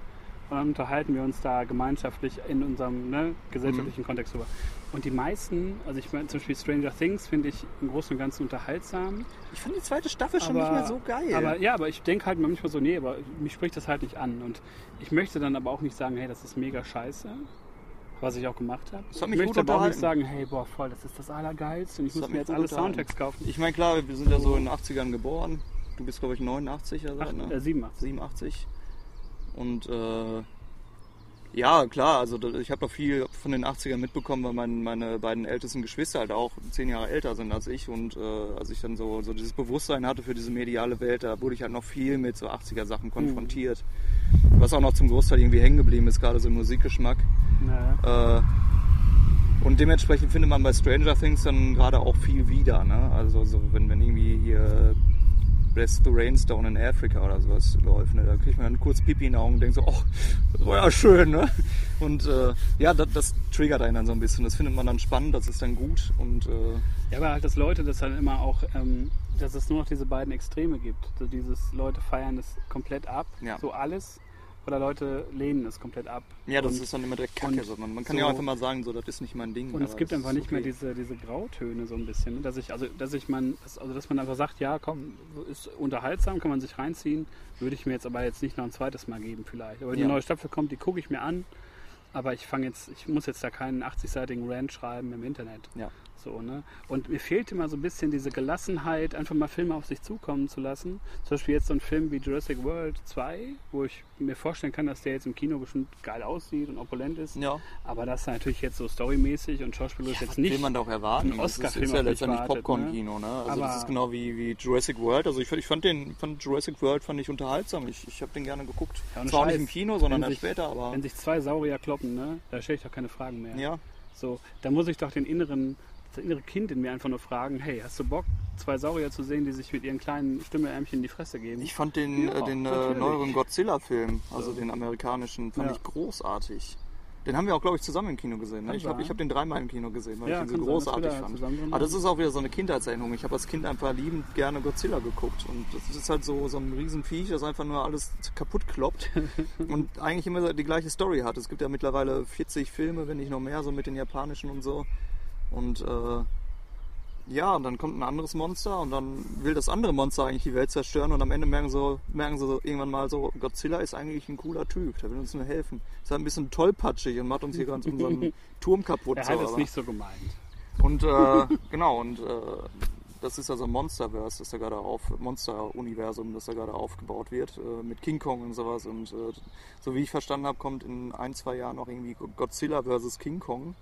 Und dann unterhalten wir uns da gemeinschaftlich in unserem ne, Mhm. gesellschaftlichen Kontext drüber. Und die meisten, also ich meine zum Beispiel Stranger Things finde ich im Großen und Ganzen unterhaltsam. Ich fand die zweite Staffel schon nicht mehr so geil. Aber ja, aber ich denke halt manchmal so, nee, aber mich spricht das halt nicht an. Und ich möchte dann aber auch nicht sagen, hey, das ist mega scheiße, was ich auch gemacht habe. Das hat Ich möchte aber auch nicht sagen, hey, boah, voll, das ist das Allergeilste und ich Das muss mir jetzt alle. Soundtracks kaufen. ich meine, klar, wir sind ja so in den 80ern geboren. Du bist, glaube ich, 89 oder so, Ach, ne? äh, 87. 87. Und äh, ja, klar, also ich habe noch viel von den 80ern mitbekommen, weil mein, meine beiden ältesten Geschwister halt auch zehn Jahre älter sind als ich. Und äh, als ich dann so, so dieses Bewusstsein hatte für diese mediale Welt, da wurde ich halt noch viel mit so 80er Sachen konfrontiert. Was auch noch zum Großteil irgendwie hängen geblieben ist, gerade so im Musikgeschmack. Naja. Äh, und dementsprechend findet man bei Stranger Things dann gerade auch viel wieder. Ne? Also so, wenn, wenn irgendwie hier Bless the Rainstone in Africa oder sowas läuft, ne? da kriegt man dann kurz Pipi in die Augen und denkt so, ach, das war ja schön. Ne? Und äh, ja, das, das triggert einen dann so ein bisschen. Das findet man dann spannend, das ist dann gut. Und äh, Ja, aber halt, dass Leute das dann immer auch, ähm, dass es nur noch diese beiden Extreme gibt. So dieses Leute feiern es komplett ab, Ja. so alles, oder Leute lehnen es komplett ab. ja, das und, ist dann immer der Kacke. So. Man, man kann so- ja auch einfach mal sagen, so, das ist nicht mein Ding. Und es gibt einfach nicht mehr okay. diese, diese Grautöne so ein bisschen. ne? Dass ich, also, dass ich man, also dass man einfach sagt, ja, komm, ist unterhaltsam, kann man sich reinziehen. Würde ich mir jetzt aber jetzt nicht noch ein zweites Mal geben vielleicht. Aber die Ja. neue Staffel kommt, die gucke ich mir an. Aber ich fange jetzt, ich muss jetzt da keinen 80-seitigen Rant schreiben im Internet. Ja. So, ne? Und mir fehlt immer so ein bisschen diese Gelassenheit, einfach mal Filme auf sich zukommen zu lassen. Zum Beispiel jetzt so ein Film wie Jurassic World 2, wo ich mir vorstellen kann, dass der jetzt im Kino bestimmt geil aussieht und opulent ist. Ja. Aber das ist natürlich jetzt so storymäßig und schauspielerisch Ja, jetzt nicht. will man da auch erwarten? ein Das ist, Oscar-Film ist ja letztendlich wartet, Popcorn-Kino. Ne? Also Aber- das ist genau wie, wie Jurassic World. Also ich, ich fand den fand Jurassic World fand ich unterhaltsam. Ich, ich habe den gerne geguckt. Ja, Zwar nicht im Kino, sondern sich- später. Aber Wenn sich zwei Saurier kloppen, ne, da stelle ich doch keine Fragen mehr. ja, So, da muss ich doch den inneren, das innere Kind in mir einfach nur fragen, hey, hast du Bock, zwei Saurier zu sehen, die sich mit ihren kleinen Stimmeärmchen in die Fresse geben? ich fand den, Ja, äh, den äh, neueren Godzilla-Film, also So. den amerikanischen, fand Ja. ich großartig. Den haben wir auch, glaube ich, zusammen im Kino gesehen. Ne? Ich glaube, ich habe den dreimal im Kino gesehen, weil Ja, ich ihn so großartig fand. Aber das ist auch wieder so eine Kindheitserinnerung. Ich habe als Kind einfach liebend gerne Godzilla geguckt. Und das ist halt so, so ein Riesenviech, das einfach nur alles kaputt kloppt und eigentlich immer die gleiche Story hat. Es gibt ja mittlerweile 40 Filme, wenn nicht noch mehr, so mit den japanischen und so. Und äh, ja, und dann kommt ein anderes Monster und dann will das andere Monster eigentlich die Welt zerstören und am Ende merken sie, merken sie so irgendwann mal so, Godzilla ist eigentlich ein cooler Typ, der will uns nur helfen. Ist halt ein bisschen tollpatschig und macht uns hier ganz unseren Turm kaputt. er so, hat es aber- nicht so gemeint. und äh, genau, und äh, das ist also Monsterverse, das da gerade auf, Monster-Universum, das da gerade aufgebaut wird, äh, mit King Kong und sowas. Und äh, so wie ich verstanden habe, kommt in ein, zwei Jahren noch irgendwie Godzilla vs. King Kong.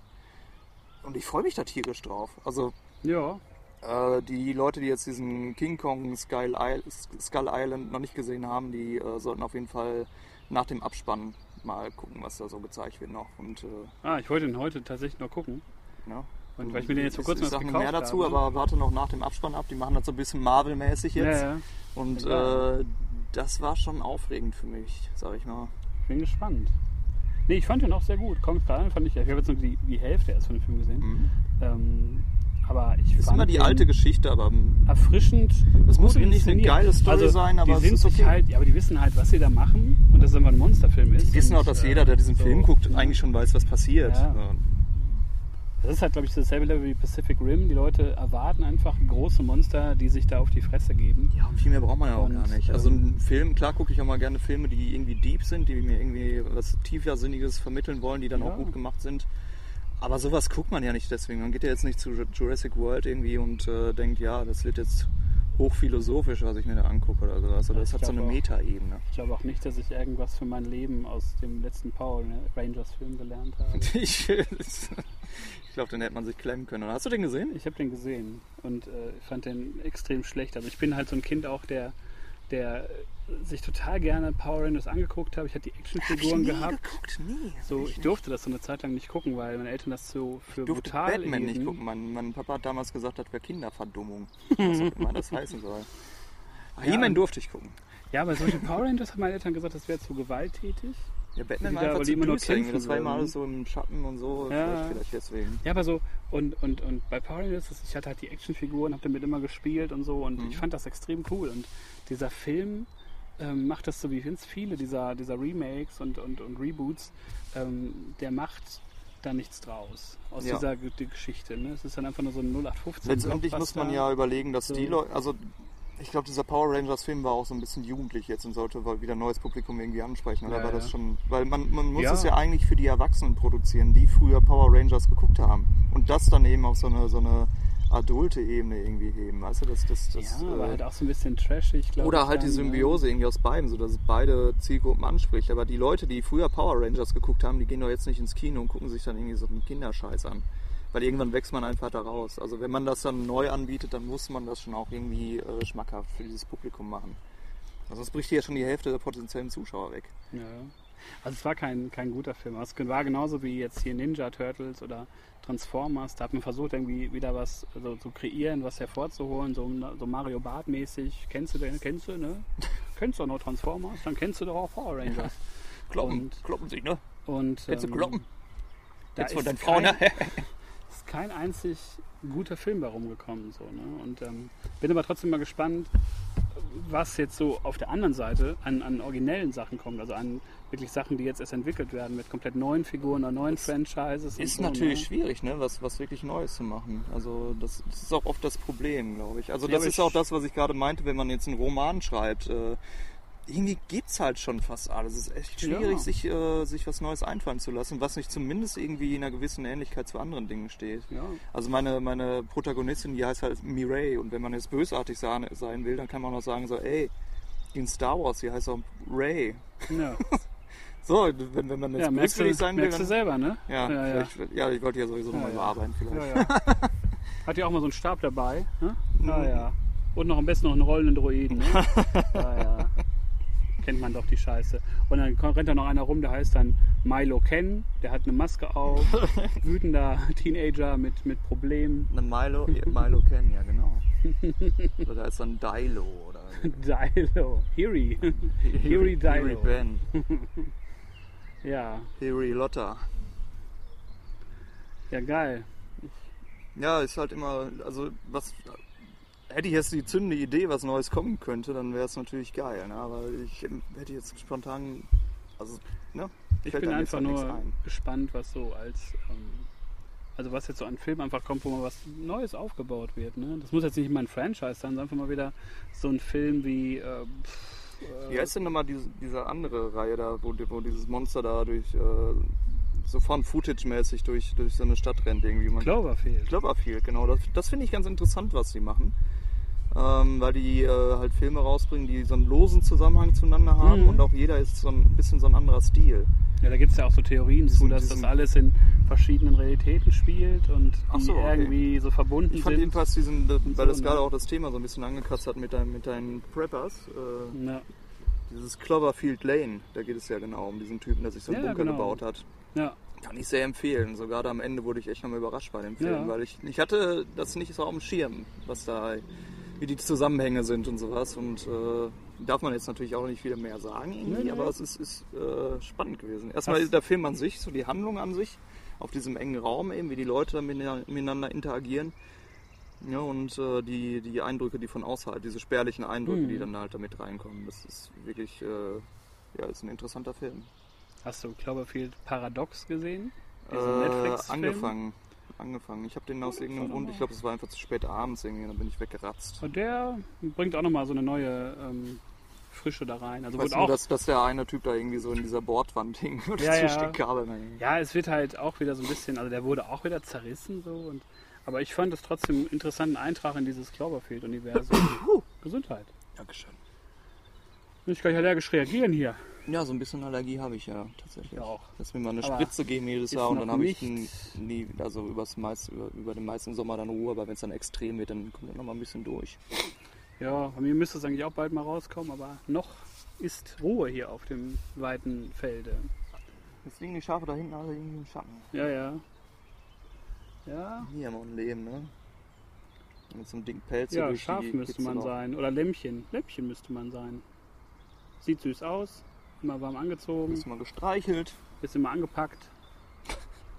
Und ich freue mich da tierisch drauf. Also Ja, äh, die Leute, die jetzt diesen King Kong Skull Island, Skull Island noch nicht gesehen haben, die äh, sollten auf jeden Fall nach dem Abspann mal gucken, was da so gezeigt wird noch. Und äh, ah, ich wollte ihn heute tatsächlich noch gucken. ja. Und weil ich mir den jetzt vor kurzem ich sag noch gekauft mehr dazu, habe. aber warte noch nach dem Abspann ab. Die machen das so ein bisschen Marvel-mäßig jetzt. Ja, ja, Und äh, das war schon aufregend für mich, sag ich mal. ich bin gespannt. Nee, ich fand den auch sehr gut. Kommt gerade an, fand ich. Ich habe jetzt nur die, die Hälfte erst von dem Film gesehen. Ähm, aber ich Ist fand immer die alte Geschichte, aber erfrischend. Es muss gut nicht eine geile Story sein, aber die es ist okay. halt, ja, aber die wissen halt, was sie da machen und dass es einfach ein Monsterfilm ist. die wissen auch, dass äh, jeder, der diesen so, Film guckt, eigentlich schon weiß, was passiert. Ja. Ja. Das ist halt, glaube ich, dasselbe Level wie Pacific Rim. Die Leute erwarten einfach große Monster, die sich da auf die Fresse geben. Ja, und viel mehr braucht man ja auch Und, gar nicht. Also ähm, ein Film, klar gucke ich auch mal gerne Filme, die irgendwie deep sind, die mir irgendwie was tiefersinniges vermitteln wollen, die dann Ja. auch gut gemacht sind. Aber sowas guckt man ja nicht deswegen. Man geht ja jetzt nicht zu Jurassic World irgendwie und äh, denkt, ja, das wird jetzt hochphilosophisch, was ich mir da angucke oder sowas. Oder das Ich hat so eine. Metaebene. Ich glaube auch nicht, dass ich irgendwas für mein Leben aus dem letzten Power Rangers Film gelernt habe. Ich, ich glaube, den hätte man sich klemmen können. Oder hast du den gesehen? Ich habe den gesehen und äh, ich fand den extrem schlecht. Aber ich bin halt so ein Kind auch, der, der sich total gerne Power Rangers angeguckt hat. Ich hatte die Actionfiguren gehabt. geguckt, nie. So, ich durfte das so eine Zeit lang nicht gucken, weil meine Eltern das so für Ich durfte brutal Batman nicht gucken. Mein, mein Papa hat damals gesagt, das wäre Kinderverdummung. Was auch immer das heißen soll. Ja, He-Man und- durfte ich gucken. Ja, bei solchen Power Rangers haben meine Eltern gesagt, das wäre zu gewalttätig. Ja, Batman war einfach zu immer nur kämpfen Das war immer alles so im Schatten und so. Ja. Vielleicht, vielleicht deswegen. Ja, aber so, und, und, und bei Power Rangers, ich hatte halt die Actionfiguren, habe damit immer gespielt und so und Mhm. ich fand das extrem cool. Und dieser Film ähm, macht das so wie ganz viele dieser, dieser Remakes und, und, und Reboots, ähm, der macht da nichts draus aus Ja. dieser Geschichte. Ne? Es ist dann einfach nur so ein 0815. Letztendlich muss man ja überlegen, dass So. die Leute, also ich glaube, dieser Power Rangers Film war auch so ein bisschen jugendlich jetzt und sollte wieder ein neues Publikum irgendwie ansprechen. Oder Ja, war ja. das schon, weil man, man muss Ja. es ja eigentlich für die Erwachsenen produzieren, die früher Power Rangers geguckt haben. Und das dann eben auf so eine, so eine adulte Ebene irgendwie heben. Weißt du, das, das, das, ja, aber äh, halt auch so ein bisschen trashig, glaube ich. oder halt die dann, ne? Symbiose irgendwie aus beiden, sodass es beide Zielgruppen anspricht. Aber die Leute, die früher Power Rangers geguckt haben, die gehen doch jetzt nicht ins Kino und gucken sich dann irgendwie so einen Kinderscheiß an. Weil irgendwann wächst man einfach da raus. Also wenn man das dann neu anbietet, dann muss man das schon auch irgendwie äh, schmackhaft für dieses Publikum machen. Also sonst bricht hier ja schon die Hälfte der potenziellen Zuschauer weg. Ja. Also es war kein, kein guter Film. Es war genauso wie jetzt hier Ninja Turtles oder Transformers. Da hat man versucht, irgendwie wieder was also, zu kreieren, was hervorzuholen, so, so Mario Bart mäßig. Kennst du den? Kennst du, ne? kennst du noch Transformers? Dann kennst du doch auch Power Rangers. Und, kloppen sich, ne? und, Kennst du ähm, kloppen? Da Jetzt von ist deiner Frau, kein, ne? kein einzig guter Film bei rumgekommen. So, ne? Und ähm, bin aber trotzdem mal gespannt, was jetzt so auf der anderen Seite an, an originellen Sachen kommt. Also an wirklich Sachen, die jetzt erst entwickelt werden mit komplett neuen Figuren oder neuen Franchises. und Ist so, natürlich ne? schwierig, ne? was, was wirklich Neues zu machen. Also das, das ist auch oft das Problem, glaube ich. Also Ja, das aber ist auch das, was ich gerade meinte, wenn man jetzt einen Roman schreibt. Äh, irgendwie gibt's halt schon fast alles. Es ist echt schwierig, Ja. sich, äh, sich was Neues einfallen zu lassen, was nicht zumindest irgendwie in einer gewissen Ähnlichkeit zu anderen Dingen steht. Ja. Also meine, meine Protagonistin, die heißt halt Mireille und wenn man jetzt bösartig sein, will, dann kann man auch sagen so, ey, in Star Wars, die heißt auch Ray. Ja, So, wenn, wenn man jetzt ja böswillig sein will, merkst du selber, ne? Ja, ja, ja. ich wollte ja sowieso nochmal überarbeiten vielleicht. Hat ja auch mal so einen Stab dabei. Ne? Ah, Mhm. Und noch am besten noch einen rollenden Droiden. Ne? ja, ja. Kennt man doch die Scheiße. Und dann rennt da noch einer rum, der heißt dann Milo Ken. Der hat eine Maske auf. Wütender Teenager mit, mit Problemen. Eine Milo, ja, Milo Ken, ja genau. Oder da ist dann Dilo oder Dilo. Hiri. Hiri Dilo. Hiri Ben, Ja, Hiri Lotta. ja geil. Ja, ist halt immer, also was hätte ich jetzt die zündende Idee, was Neues kommen könnte, dann wäre es natürlich geil. Ne? Aber ich hätte jetzt spontan, also ne? Ich bin einfach nur ein. gespannt, was so als, ähm, also was jetzt so an Film einfach kommt, wo mal was Neues aufgebaut wird. Ne? Das muss jetzt nicht immer ein Franchise sein, sondern einfach mal wieder so ein Film wie, äh, äh, Wie heißt denn nochmal diese, diese andere Reihe da, wo, wo dieses Monster da durch äh, so Footage-mäßig durch, durch so eine Stadt rennt irgendwie? Man, Cloverfield. Cloverfield, genau. Das, das finde ich ganz interessant, was sie machen. Ähm, weil die äh, halt Filme rausbringen, die so einen losen Zusammenhang zueinander haben Mhm. und auch jeder ist so ein bisschen so ein anderer Stil. Ja, da gibt es ja auch so Theorien zu, dass das alles in verschiedenen Realitäten spielt und so, okay. irgendwie so verbunden Ich fand sind. jedenfalls diesen, weil so, das ne? gerade auch das Thema so ein bisschen angekratzt hat mit, dein, mit deinen Preppers. Äh, Ja, dieses Cloverfield Lane, da geht es ja genau um diesen Typen, der sich so einen Ja, Bunker genau. gebaut hat. ja, Kann ich sehr empfehlen. So gerade am Ende wurde ich echt nochmal überrascht bei dem Film, Ja. weil ich, ich hatte das nicht so auf dem Schirm, was da, wie die Zusammenhänge sind und sowas. Und äh, darf man jetzt natürlich auch nicht viel mehr sagen, irgendwie, Nee, nee. aber es ist, ist äh, spannend gewesen. Erstmal Hast- der Film an sich, so die Handlung an sich, auf diesem engen Raum eben, wie die Leute da miteinander interagieren. Ja, und äh, die, die Eindrücke, die von außerhalb, diese spärlichen Eindrücke, Mhm. die dann halt damit reinkommen. Das ist wirklich, äh, ja, ist ein interessanter Film. Hast du Cloverfield Paradox gesehen? Äh, angefangen. Angefangen. Ich habe den aus irgendeinem Grund, ich glaube, es war einfach zu spät abends irgendwie, dann bin ich weggeratzt. Und der bringt auch nochmal so eine neue ähm, Frische da rein. Also Weißt du, auch, dass, dass der eine Typ da irgendwie so in dieser Bordwand hing und Ja, ja. zwischen den Kabeln hing. ja, es wird halt auch wieder so ein bisschen, also der wurde auch wieder zerrissen so. Und, aber ich fand es trotzdem einen interessanten Eintrag in dieses Cloverfield-Universum. Gesundheit. Dankeschön. Ich gleich allergisch reagieren hier. Ja, so ein bisschen Allergie habe ich ja tatsächlich. Ja, auch. Dass mir mal eine Aber Spritze geben jedes Jahr und dann habe ich nie, also übers meist, über, über den meisten Sommer dann Ruhe, aber wenn es dann extrem wird, dann kommt er noch mal ein bisschen durch. Ja, bei mir müsste es eigentlich auch bald mal rauskommen, aber noch ist Ruhe hier auf dem weiten Felde. Jetzt liegen die Schafe da hinten alle irgendwie im Schatten. Ja, ja. Ja, Hier haben wir ein Leben, ne? Mit so einem dicken Pelz ja Schaf müsste Hitze man sein. Oder Lämpchen. Lämpchen müsste man sein. Sieht süß aus, immer warm angezogen, Ist mal gestreichelt. ist immer angepackt.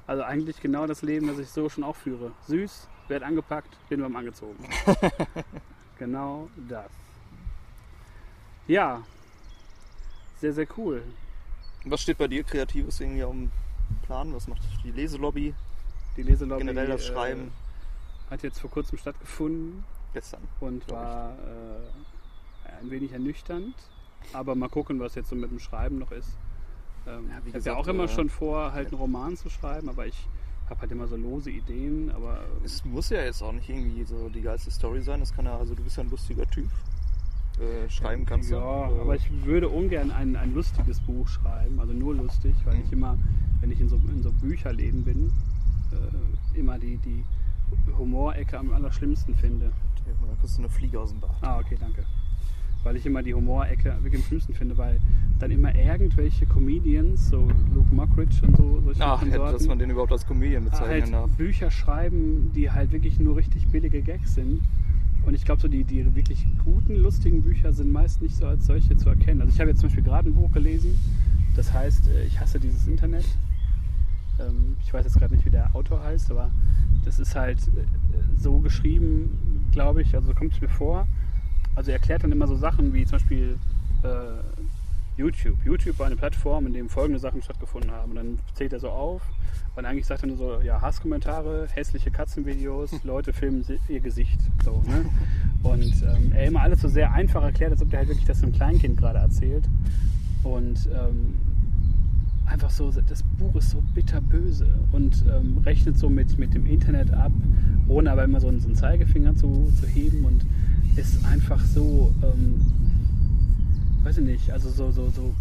Also eigentlich genau das Leben, das ich so schon auch führe. Süß, werd angepackt, bin warm angezogen. genau das. Ja, sehr, sehr cool. Was steht bei dir Kreatives irgendwie auf dem Plan? Was macht die Leselobby? Die Leselobby Generell das äh, Schreiben hat jetzt vor kurzem stattgefunden gestern. und war äh, ein wenig ernüchternd. Aber mal gucken, was jetzt so mit dem Schreiben noch ist. Ähm, Ja, ich habe ja auch immer äh, schon vor, halt einen Roman zu schreiben, aber ich habe halt immer so lose Ideen. Aber Es muss ja jetzt auch nicht irgendwie so die geilste Story sein. Das kann ja, also du bist ja ein lustiger Typ. Äh, schreiben kannst ja, du. Äh, aber ich würde ungern ein, ein lustiges Buch schreiben, also nur lustig, weil Mhm. ich immer, wenn ich in so, in so Bücherläden bin, äh, immer die, die Humorecke am allerschlimmsten finde. Da kriegst du eine Fliege aus dem Bad. Ah, okay, danke. Weil ich immer die Humorecke wirklich am schlimmsten finde, weil dann immer irgendwelche Comedians, so Luke Mockridge und so, solche Ach, hätte, dass Konsorten, man den überhaupt als Comedian bezeichnen halt darf. Bücher schreiben, die halt wirklich nur richtig billige Gags sind. Und ich glaube, so die, die wirklich guten, lustigen Bücher sind meist nicht so als solche zu erkennen. Also ich habe jetzt zum Beispiel gerade ein Buch gelesen, das heißt, äh, ich hasse dieses Internet. Ähm, Ich weiß jetzt gerade nicht, wie der Autor heißt, aber das ist halt äh, so geschrieben, glaube ich, also kommt es mir vor. Also er erklärt dann immer so Sachen wie zum Beispiel äh, YouTube. YouTube war eine Plattform, in dem folgende Sachen stattgefunden haben. Und dann zählt er so auf und eigentlich sagt er nur so, ja, Hasskommentare, hässliche Katzenvideos, Leute filmen ihr Gesicht. So, ne? Und ähm, er immer alles so sehr einfach erklärt, als ob der halt wirklich das einem Kleinkind gerade erzählt. Und ähm, einfach so, das Buch ist so bitterböse und ähm, rechnet so mit, mit dem Internet ab, ohne aber immer so einen, so einen Zeigefinger zu, zu heben und ist einfach so, ähm, weiß ich nicht, also so, so, so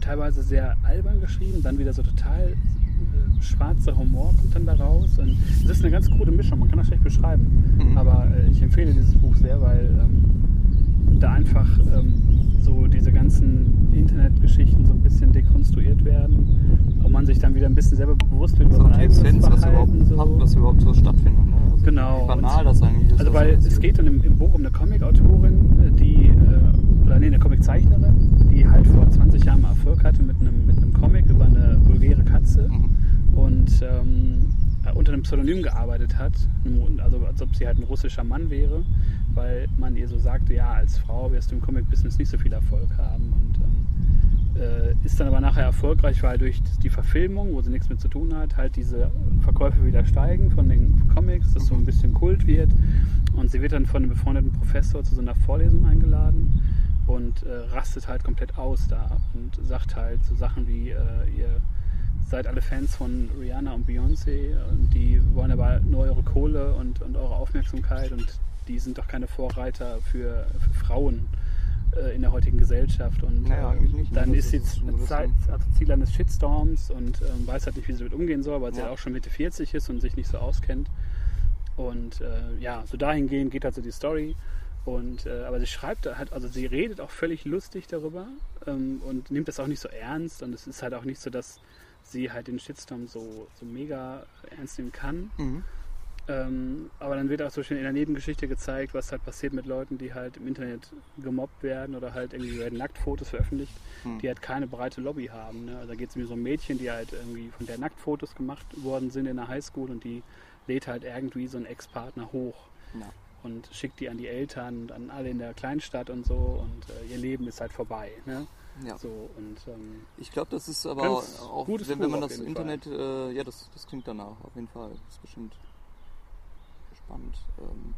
teilweise sehr albern geschrieben, dann wieder so total äh, schwarzer Humor kommt dann da raus und es ist eine ganz krude Mischung, man kann das schlecht beschreiben, Mhm. aber äh, ich empfehle dieses Buch sehr, weil ähm, da einfach ähm, so diese ganzen Internetgeschichten so ein bisschen dekonstruiert werden und man sich dann wieder ein bisschen selber bewusst wird die Essenz, was überhaupt. So. hat, was überhaupt so stattfindet. Genau. Wie banal das eigentlich ist. Also weil es geht dann im, im Buch um eine Comic-Autorin, die, äh, oder nee, eine Comiczeichnerin, die halt vor 20 Jahren mal Erfolg hatte mit einem, mit einem Comic über eine vulgäre Katze Mhm. und ähm, äh, unter einem Pseudonym gearbeitet hat, also als ob sie halt ein russischer Mann wäre, weil man ihr so sagte, ja, als Frau wirst du im Comic-Business nicht so viel Erfolg haben äh, ist dann aber nachher erfolgreich, weil durch die Verfilmung, wo sie nichts mit zu tun hat, halt diese Verkäufe wieder steigen von den Comics, dass so ein bisschen Kult wird. Und sie wird dann von einem befreundeten Professor zu so einer Vorlesung eingeladen und äh, rastet halt komplett aus da und sagt halt so Sachen wie, äh, ihr seid alle Fans von Rihanna und Beyoncé und die wollen aber nur eure Kohle und, und eure Aufmerksamkeit und die sind doch keine Vorreiter für, für Frauen äh, in der heutigen Gesellschaft und Naja, äh, eigentlich nicht, dann ist sie Zeit, also Ziel eines Shitstorms und ähm, weiß halt nicht, wie sie damit umgehen soll, weil sie Ja. halt auch schon Mitte 40 ist und sich nicht so auskennt. Und äh, ja, so dahingehend geht halt so die Story. Und, äh, aber sie schreibt halt, also sie redet auch völlig lustig darüber ähm, und nimmt das auch nicht so ernst. Und es ist halt auch nicht so, dass sie halt den Shitstorm so, so mega ernst nehmen kann. Mhm. Ähm, aber dann wird auch so schön in der Nebengeschichte gezeigt, was halt passiert mit Leuten, die halt im Internet gemobbt werden oder halt irgendwie werden Nacktfotos veröffentlicht, Mhm. die halt keine breite Lobby haben. Ne? Also da geht es mir so um Mädchen, die halt irgendwie von der Nacktfotos gemacht worden sind in der Highschool und die lädt halt irgendwie so einen Ex-Partner hoch Ja. und schickt die an die Eltern und an alle in der Kleinstadt und so und äh, ihr Leben ist halt vorbei. Ne? Ja. So und ähm, Ich glaube, das ist aber auch, gutes wenn, wenn man das Internet, äh, ja, das, das klingt danach, auf jeden Fall. Das ist bestimmt spannend. Ähm,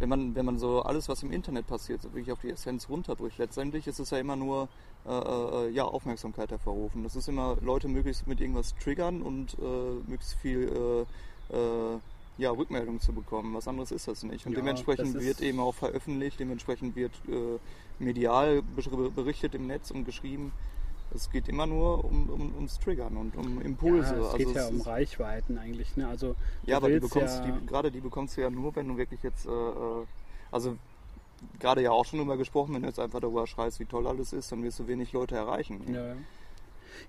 wenn man, wenn man so alles, was im Internet passiert, so wirklich auf die Essenz runterbricht, letztendlich ist es ja immer nur äh, äh, ja, Aufmerksamkeit hervorrufen. Das ist immer Leute möglichst mit irgendwas triggern und äh, möglichst viel äh, äh, ja, Rückmeldung zu bekommen. Was anderes ist das nicht. Und Ja, dementsprechend wird eben auch veröffentlicht, dementsprechend wird äh, medial be- berichtet im Netz und geschrieben. Es geht immer nur um, um, ums Triggern und um Impulse. Ja, es geht also ja es um Reichweiten eigentlich. Ne? Also, ja, aber die bekommst, ja, die, gerade die bekommst du ja nur, wenn du wirklich jetzt, äh, äh, also gerade ja auch schon drüber gesprochen, wenn du jetzt einfach darüber schreist, wie toll alles ist, dann wirst du wenig Leute erreichen. Ja.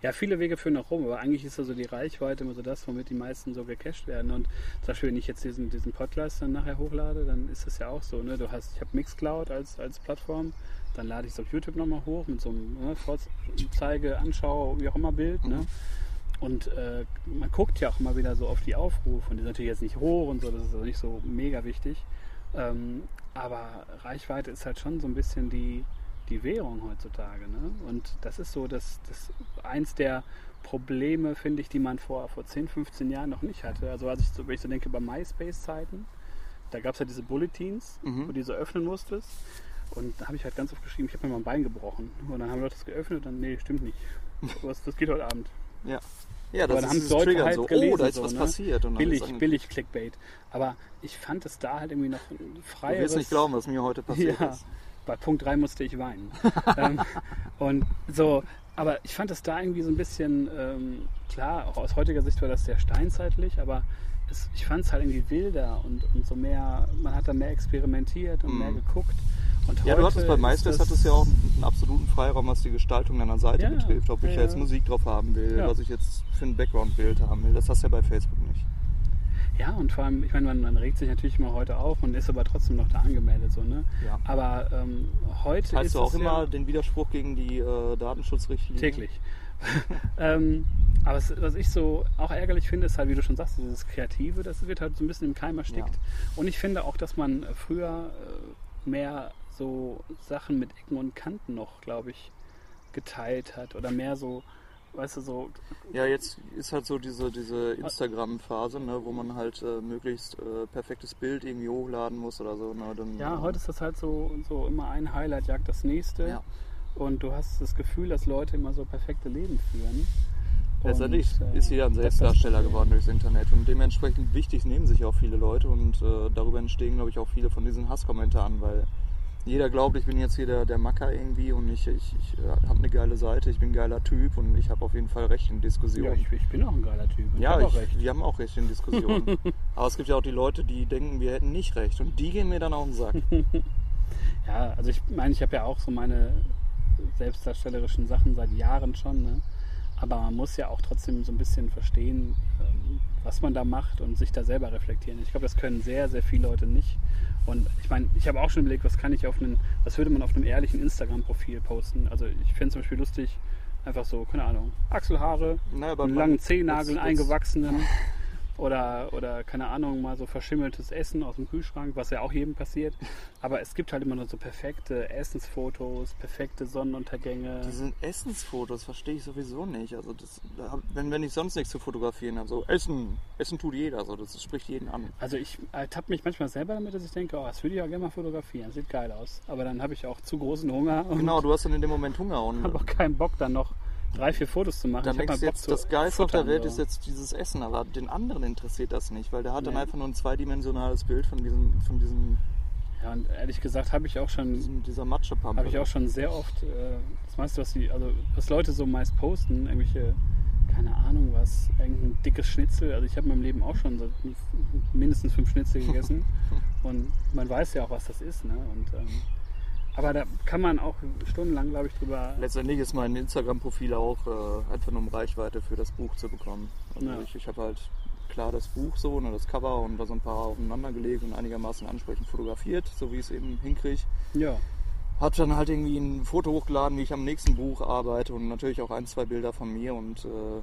ja, viele Wege führen nach Rom, aber eigentlich ist also die Reichweite immer so das, womit die meisten so gecached werden. Und zum Beispiel, wenn ich jetzt diesen, diesen Podcast dann nachher hochlade, dann ist das ja auch so. Ne? Du hast, ich habe Mixcloud als, als Plattform, dann lade ich es auf YouTube nochmal hoch mit so einem ne, Vorzeige, Anschau, wie auch immer Bild. Ne? Mhm. Und äh, man guckt ja auch immer wieder so auf die Aufrufe und die sind natürlich jetzt nicht hoch und so, das ist also nicht so mega wichtig. Ähm, aber Reichweite ist halt schon so ein bisschen die, die Währung heutzutage. Ne? Und das ist so das, das eins der Probleme, finde ich, die man vor, vor 10, 15 Jahren noch nicht hatte. Also als ich so, wenn ich so denke, bei MySpace-Zeiten, da gab es ja diese Bulletins, Mhm. wo du diese öffnen musstest. Und da habe ich halt ganz oft geschrieben, ich habe mir mal ein Bein gebrochen. Und dann haben Leute das geöffnet und dann, nee, stimmt nicht. Das, das geht heute Abend. Ja, ja Aber das da ist haben Leute halt so, oh, gelesen, da ist so, was ne? passiert. Und dann Billig, dann- billig Clickbait. Aber ich fand es da halt irgendwie noch ein Du wirst nicht glauben, was mir heute passiert Ja, ist. bei Punkt 3 musste ich weinen. ähm, und so, aber ich fand es da irgendwie so ein bisschen, ähm, klar, auch aus heutiger Sicht war das sehr steinzeitlich, aber es, ich fand es halt irgendwie wilder und, und so mehr, man hat da mehr experimentiert und Mhm. mehr geguckt. Ja, du hattest bei MySpace das- hattest ja auch einen absoluten Freiraum, was die Gestaltung deiner Seite Ja, betrifft. Ob ich ja, jetzt. Musik drauf haben will, was ich jetzt für ein Background-Bild haben will. Das hast du ja bei Facebook nicht. Ja, und vor allem, ich meine, man, man regt sich natürlich immer heute auf und ist aber trotzdem noch da angemeldet. So, ne? Ja. Aber ähm, heute Heißt ist du auch immer ja den Widerspruch gegen die äh, Datenschutzrichtlinie? täglich. ähm, aber es, was ich so auch ärgerlich finde, ist halt, wie du schon sagst, dieses Kreative, das wird halt so ein bisschen im Keim erstickt. Ja. Und ich finde auch, dass man früher äh, mehr so Sachen mit Ecken und Kanten noch, glaube ich, geteilt hat. Oder mehr so, weißt du, so Ja, jetzt ist halt so diese, diese Instagram-Phase, ne, wo man halt äh, möglichst äh, perfektes Bild irgendwie hochladen muss oder so. Ne, dann, Ja, heute ist das halt so, so immer ein Highlight jagt das nächste. Ja. Und du hast das Gefühl, dass Leute immer so perfekte Leben führen. Letztendlich äh, ist jeder ein Selbstdarsteller geworden durchs Internet und dementsprechend wichtig nehmen sich auch viele Leute und äh, darüber entstehen, glaube ich, auch viele von diesen Hasskommentaren, weil jeder glaubt, ich bin jetzt hier der, der Macker irgendwie und ich, ich, ich äh, habe eine geile Seite, ich bin ein geiler Typ und ich habe auf jeden Fall Recht in Ja, Diskussionen. ich, ich bin auch ein geiler Typ. Ich Ja, ich, recht. wir haben auch Recht in Diskussionen. Aber es gibt ja auch die Leute, die denken, wir hätten nicht Recht und die gehen mir dann auf den Sack. Ja, also ich meine, ich habe ja auch so meine selbstdarstellerischen Sachen seit Jahren schon, ne? Aber man muss ja auch trotzdem so ein bisschen verstehen, ähm, was man da macht und sich da selber reflektieren. Ich glaube, das können sehr, sehr viele Leute nicht. Und ich meine, ich habe auch schon überlegt, was kann ich auf einen, was würde man auf einem ehrlichen Instagram-Profil posten? Also ich fände zum Beispiel lustig, einfach so, keine Ahnung, Achselhaare, aber einen langen Zehennagel, jetzt- jetzt- eingewachsenen. Oder, oder, keine Ahnung, mal so verschimmeltes Essen aus dem Kühlschrank, was ja auch jedem passiert. Aber es gibt halt immer nur so perfekte Essensfotos, perfekte Sonnenuntergänge. Diese Essensfotos verstehe ich sowieso nicht. Also das, wenn, wenn ich sonst nichts zu fotografieren habe, so Essen, Essen tut jeder, so das spricht jeden an. Also ich ertappe mich manchmal selber damit, dass ich denke, oh, das würde ich auch gerne mal fotografieren. Das sieht geil aus. Aber dann habe ich auch zu großen Hunger Genau, du hast dann in dem Moment Hunger und habe auch keinen Bock, dann noch drei, vier Fotos zu machen. dann Ich du jetzt, zu das Geilste auf der Welt so. ist jetzt dieses Essen, aber den anderen interessiert das nicht, weil der hat dann Nee. einfach nur ein zweidimensionales Bild von diesem, von diesem, Ja, und ehrlich gesagt habe ich auch schon diesem dieser Matschepampe. Habe ich auch schon sehr oft, äh, das meiste, was die, also was Leute so meist posten, irgendwelche, keine Ahnung was, irgendein dickes Schnitzel. Also ich habe in meinem Leben auch schon so mindestens fünf Schnitzel gegessen. und man weiß ja auch, was das ist, ne? Und ähm, aber da kann man auch stundenlang, glaube ich, drüber. Letztendlich ist mein Instagram-Profil auch äh, einfach nur um Reichweite für das Buch zu bekommen. Also Ja. ich, ich habe halt klar das Buch so, ne, das Cover und da so ein paar aufeinander gelegt und einigermaßen ansprechend fotografiert, so wie ich es eben hinkriege. Ja. Hab dann halt irgendwie ein Foto hochgeladen, wie ich am nächsten Buch arbeite und natürlich auch ein, zwei Bilder von mir und äh,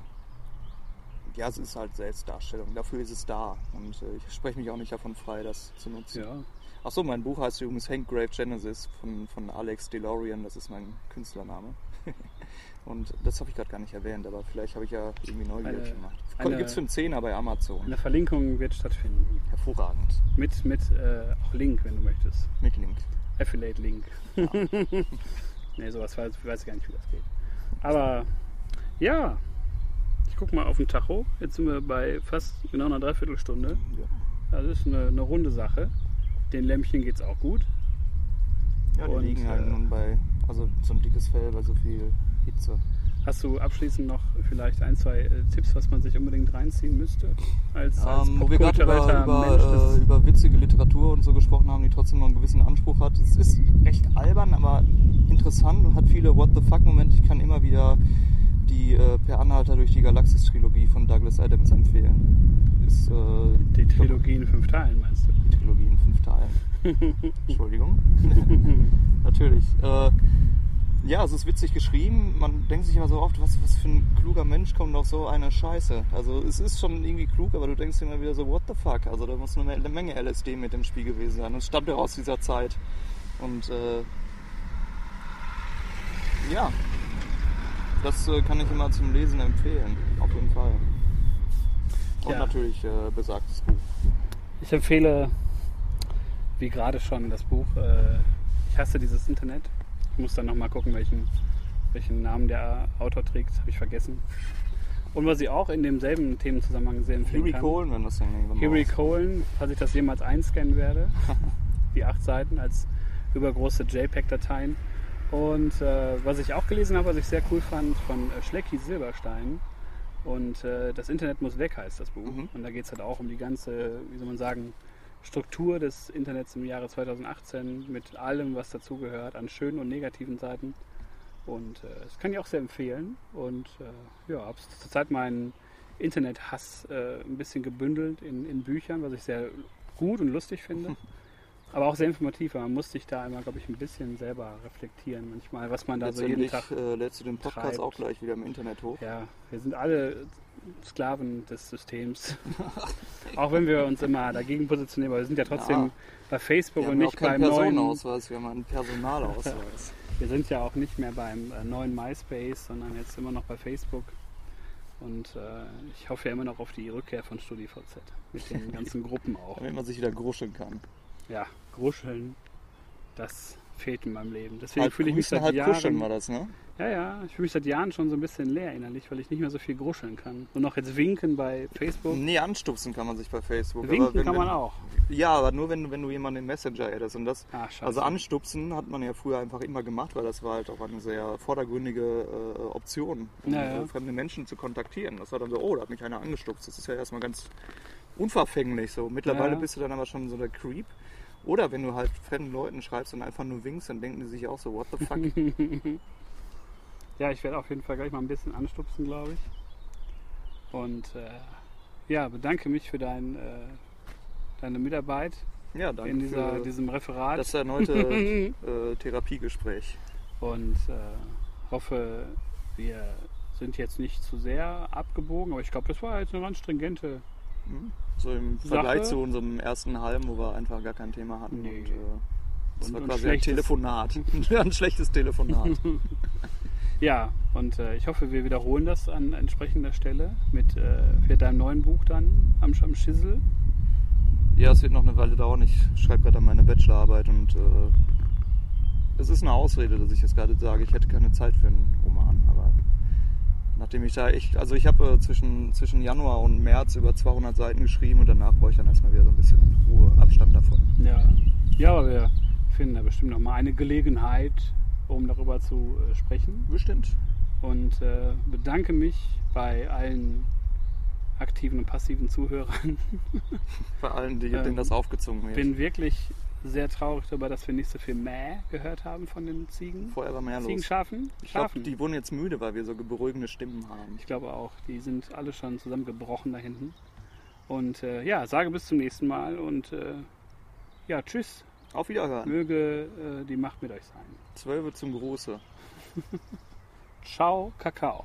ja, es ist halt Selbstdarstellung. Dafür ist es da und äh, ich spreche mich auch nicht davon frei, das zu nutzen. Ja. Achso, mein Buch heißt übrigens Hank Grave Genesis von, von Alex DeLorean, das ist mein Künstlername. Und das habe ich gerade gar nicht erwähnt, aber vielleicht habe ich ja irgendwie neugierig Eine- gemacht. Gibt es für einen Zehner bei Amazon. Eine Verlinkung wird stattfinden. Hervorragend. Mit, mit äh, auch Link, wenn du möchtest. Mit Link. Affiliate-Link. nee, sowas weiß, weiß ich gar nicht, wie das geht. Aber ja, ich gucke mal auf den Tacho. Jetzt sind wir bei fast genau einer Dreiviertelstunde. Das ist eine, eine runde Sache. Den Lämpchen geht es auch gut. Ja, die Und, liegen halt äh, nun bei, also so ein dickes Fell bei so viel Hitze. Hast du abschließend noch vielleicht ein, zwei äh, Tipps, was man sich unbedingt reinziehen müsste? Als, als Ähm, wo wir gerade über, über, äh, über witzige Literatur und so gesprochen haben, die trotzdem noch einen gewissen Anspruch hat. Es ist echt albern, aber interessant und hat viele What the fuck-Momente. Ich kann immer wieder die äh, Per Anhalter durch die Galaxis-Trilogie von Douglas Adams empfehlen. Ist äh, die Trilogie in fünf Teilen, meinst du? die Trilogie in fünf Teilen. Entschuldigung. Natürlich. Äh, ja, es ist witzig geschrieben. Man denkt sich immer so oft, was, was für ein kluger Mensch kommt auf so eine Scheiße. Also es ist schon irgendwie klug, aber du denkst immer wieder so, what the fuck? Also da muss eine, eine Menge LSD mit im Spiel gewesen sein. Und es stammt ja aus dieser Zeit. Und äh, ja, das äh, kann ich immer zum Lesen empfehlen. Auf jeden Fall. Und Ja. natürlich äh, besagtes Buch. Ich empfehle, wie gerade schon, das Buch äh, Ich hasse dieses Internet. Ich muss dann nochmal gucken, welchen, welchen Namen der Autor trägt. Habe ich vergessen. Und was ich auch in demselben Themenzusammenhang sehr empfehlen Huey kann. Cohen, wenn das mal Huey Cohen, falls ich das jemals einscannen werde. die acht Seiten als übergroße JPEG-Dateien. Und äh, was ich auch gelesen habe, was ich sehr cool fand, von äh, Schlecki Silberstein. Und äh, das Internet muss weg heißt das Buch. Mhm. Und da geht es halt auch um die ganze, wie soll man sagen, Struktur des Internets im Jahre 2018 mit allem, was dazugehört, an schönen und negativen Seiten. Und äh, das kann ich auch sehr empfehlen. Und äh, ja, habe zurzeit meinen Internethass äh, ein bisschen gebündelt in, in Büchern, was ich sehr gut und lustig finde. Aber auch sehr informativ, weil man muss sich da immer, glaube ich, ein bisschen selber reflektieren manchmal, was man da so jeden Tag. äh, lädst du den Podcast treibt. auch gleich wieder im Internet hoch. Ja, wir sind alle Sklaven des Systems. auch wenn wir uns immer dagegen positionieren, aber wir sind ja trotzdem Ja. bei Facebook und nicht beim neuen. Personenausweis, wir haben einen Personalausweis. Wir sind ja auch nicht mehr beim äh, neuen MySpace, sondern jetzt immer noch bei Facebook. Und äh, ich hoffe ja immer noch auf die Rückkehr von StudiVZ. Mit den ganzen Gruppen auch. Damit man sich wieder gruscheln kann. Ja, Gruscheln, das fehlt in meinem Leben. Deswegen Halb fühle ich mich seit halb Jahren. kuscheln war das, ne? Ja, ja, ich fühle mich seit Jahren schon so ein bisschen leer innerlich, weil ich nicht mehr so viel gruscheln kann. Nur noch jetzt winken bei Facebook. Nee, anstupsen kann man sich bei Facebook. Winken wenn, kann man auch. Ja, aber nur wenn, wenn du jemanden im Messenger addest. Und das, Ah, scheiße. also anstupsen hat man ja früher einfach immer gemacht, weil das war halt auch eine sehr vordergründige äh, Option, um Ja, ja. fremde Menschen zu kontaktieren. Das war dann so, oh, da hat mich einer angestupst. Das ist ja erstmal ganz unverfänglich so. Mittlerweile Ja. bist du dann aber schon so der Creep. Oder wenn du halt fremden Leuten schreibst und einfach nur winkst, dann denken die sich auch so, what the fuck? Ja, ich werde auf jeden Fall gleich mal ein bisschen anstupsen, glaube ich. Und äh, ja, bedanke mich für dein, äh, deine Mitarbeit ja, danke in dieser, für diesem Referat. das erneute äh, Therapiegespräch. und äh, hoffe, wir sind jetzt nicht zu sehr abgebogen, aber ich glaube, das war jetzt eine ganz stringente. So im Sache. Vergleich zu unserem ersten Halben, wo wir einfach gar kein Thema hatten. Nee. Und, äh, das Und- war quasi ein Telefonat. ein schlechtes Telefonat. Ja, und äh, ich hoffe, wir wiederholen das an entsprechender Stelle mit äh, für deinem neuen Buch dann am, am Schissel. ja, es wird noch eine Weile dauern. Ich schreibe gerade an meine Bachelorarbeit und äh, es ist eine Ausrede, dass ich jetzt gerade sage, ich hätte keine Zeit für einen Roman. Aber nachdem ich da echt, also ich habe äh, zwischen, zwischen Januar und März über 200 Seiten geschrieben und danach brauche ich dann erstmal wieder so ein bisschen Ruhe, Abstand davon. Ja, ja aber wir finden da bestimmt noch mal eine Gelegenheit, um darüber zu äh, sprechen. Bestimmt. Und äh, bedanke mich bei allen aktiven und passiven Zuhörern. Bei allen, die, Ähm, denen das aufgezogen wird. Bin wirklich sehr traurig darüber, dass wir nicht so viel Mäh gehört haben von den Ziegen. Vorher war mehr los. Ziegen, Schafen? Ich glaube, die wurden jetzt müde, weil wir so beruhigende Stimmen haben. Ich glaube auch. Die sind alle schon zusammengebrochen da hinten. Und äh, ja, sage bis zum nächsten Mal und äh, ja, tschüss. Auf Wiederhören. Möge äh, die Macht mit euch sein. Zwölfe zum Große. Ciao, Kakao.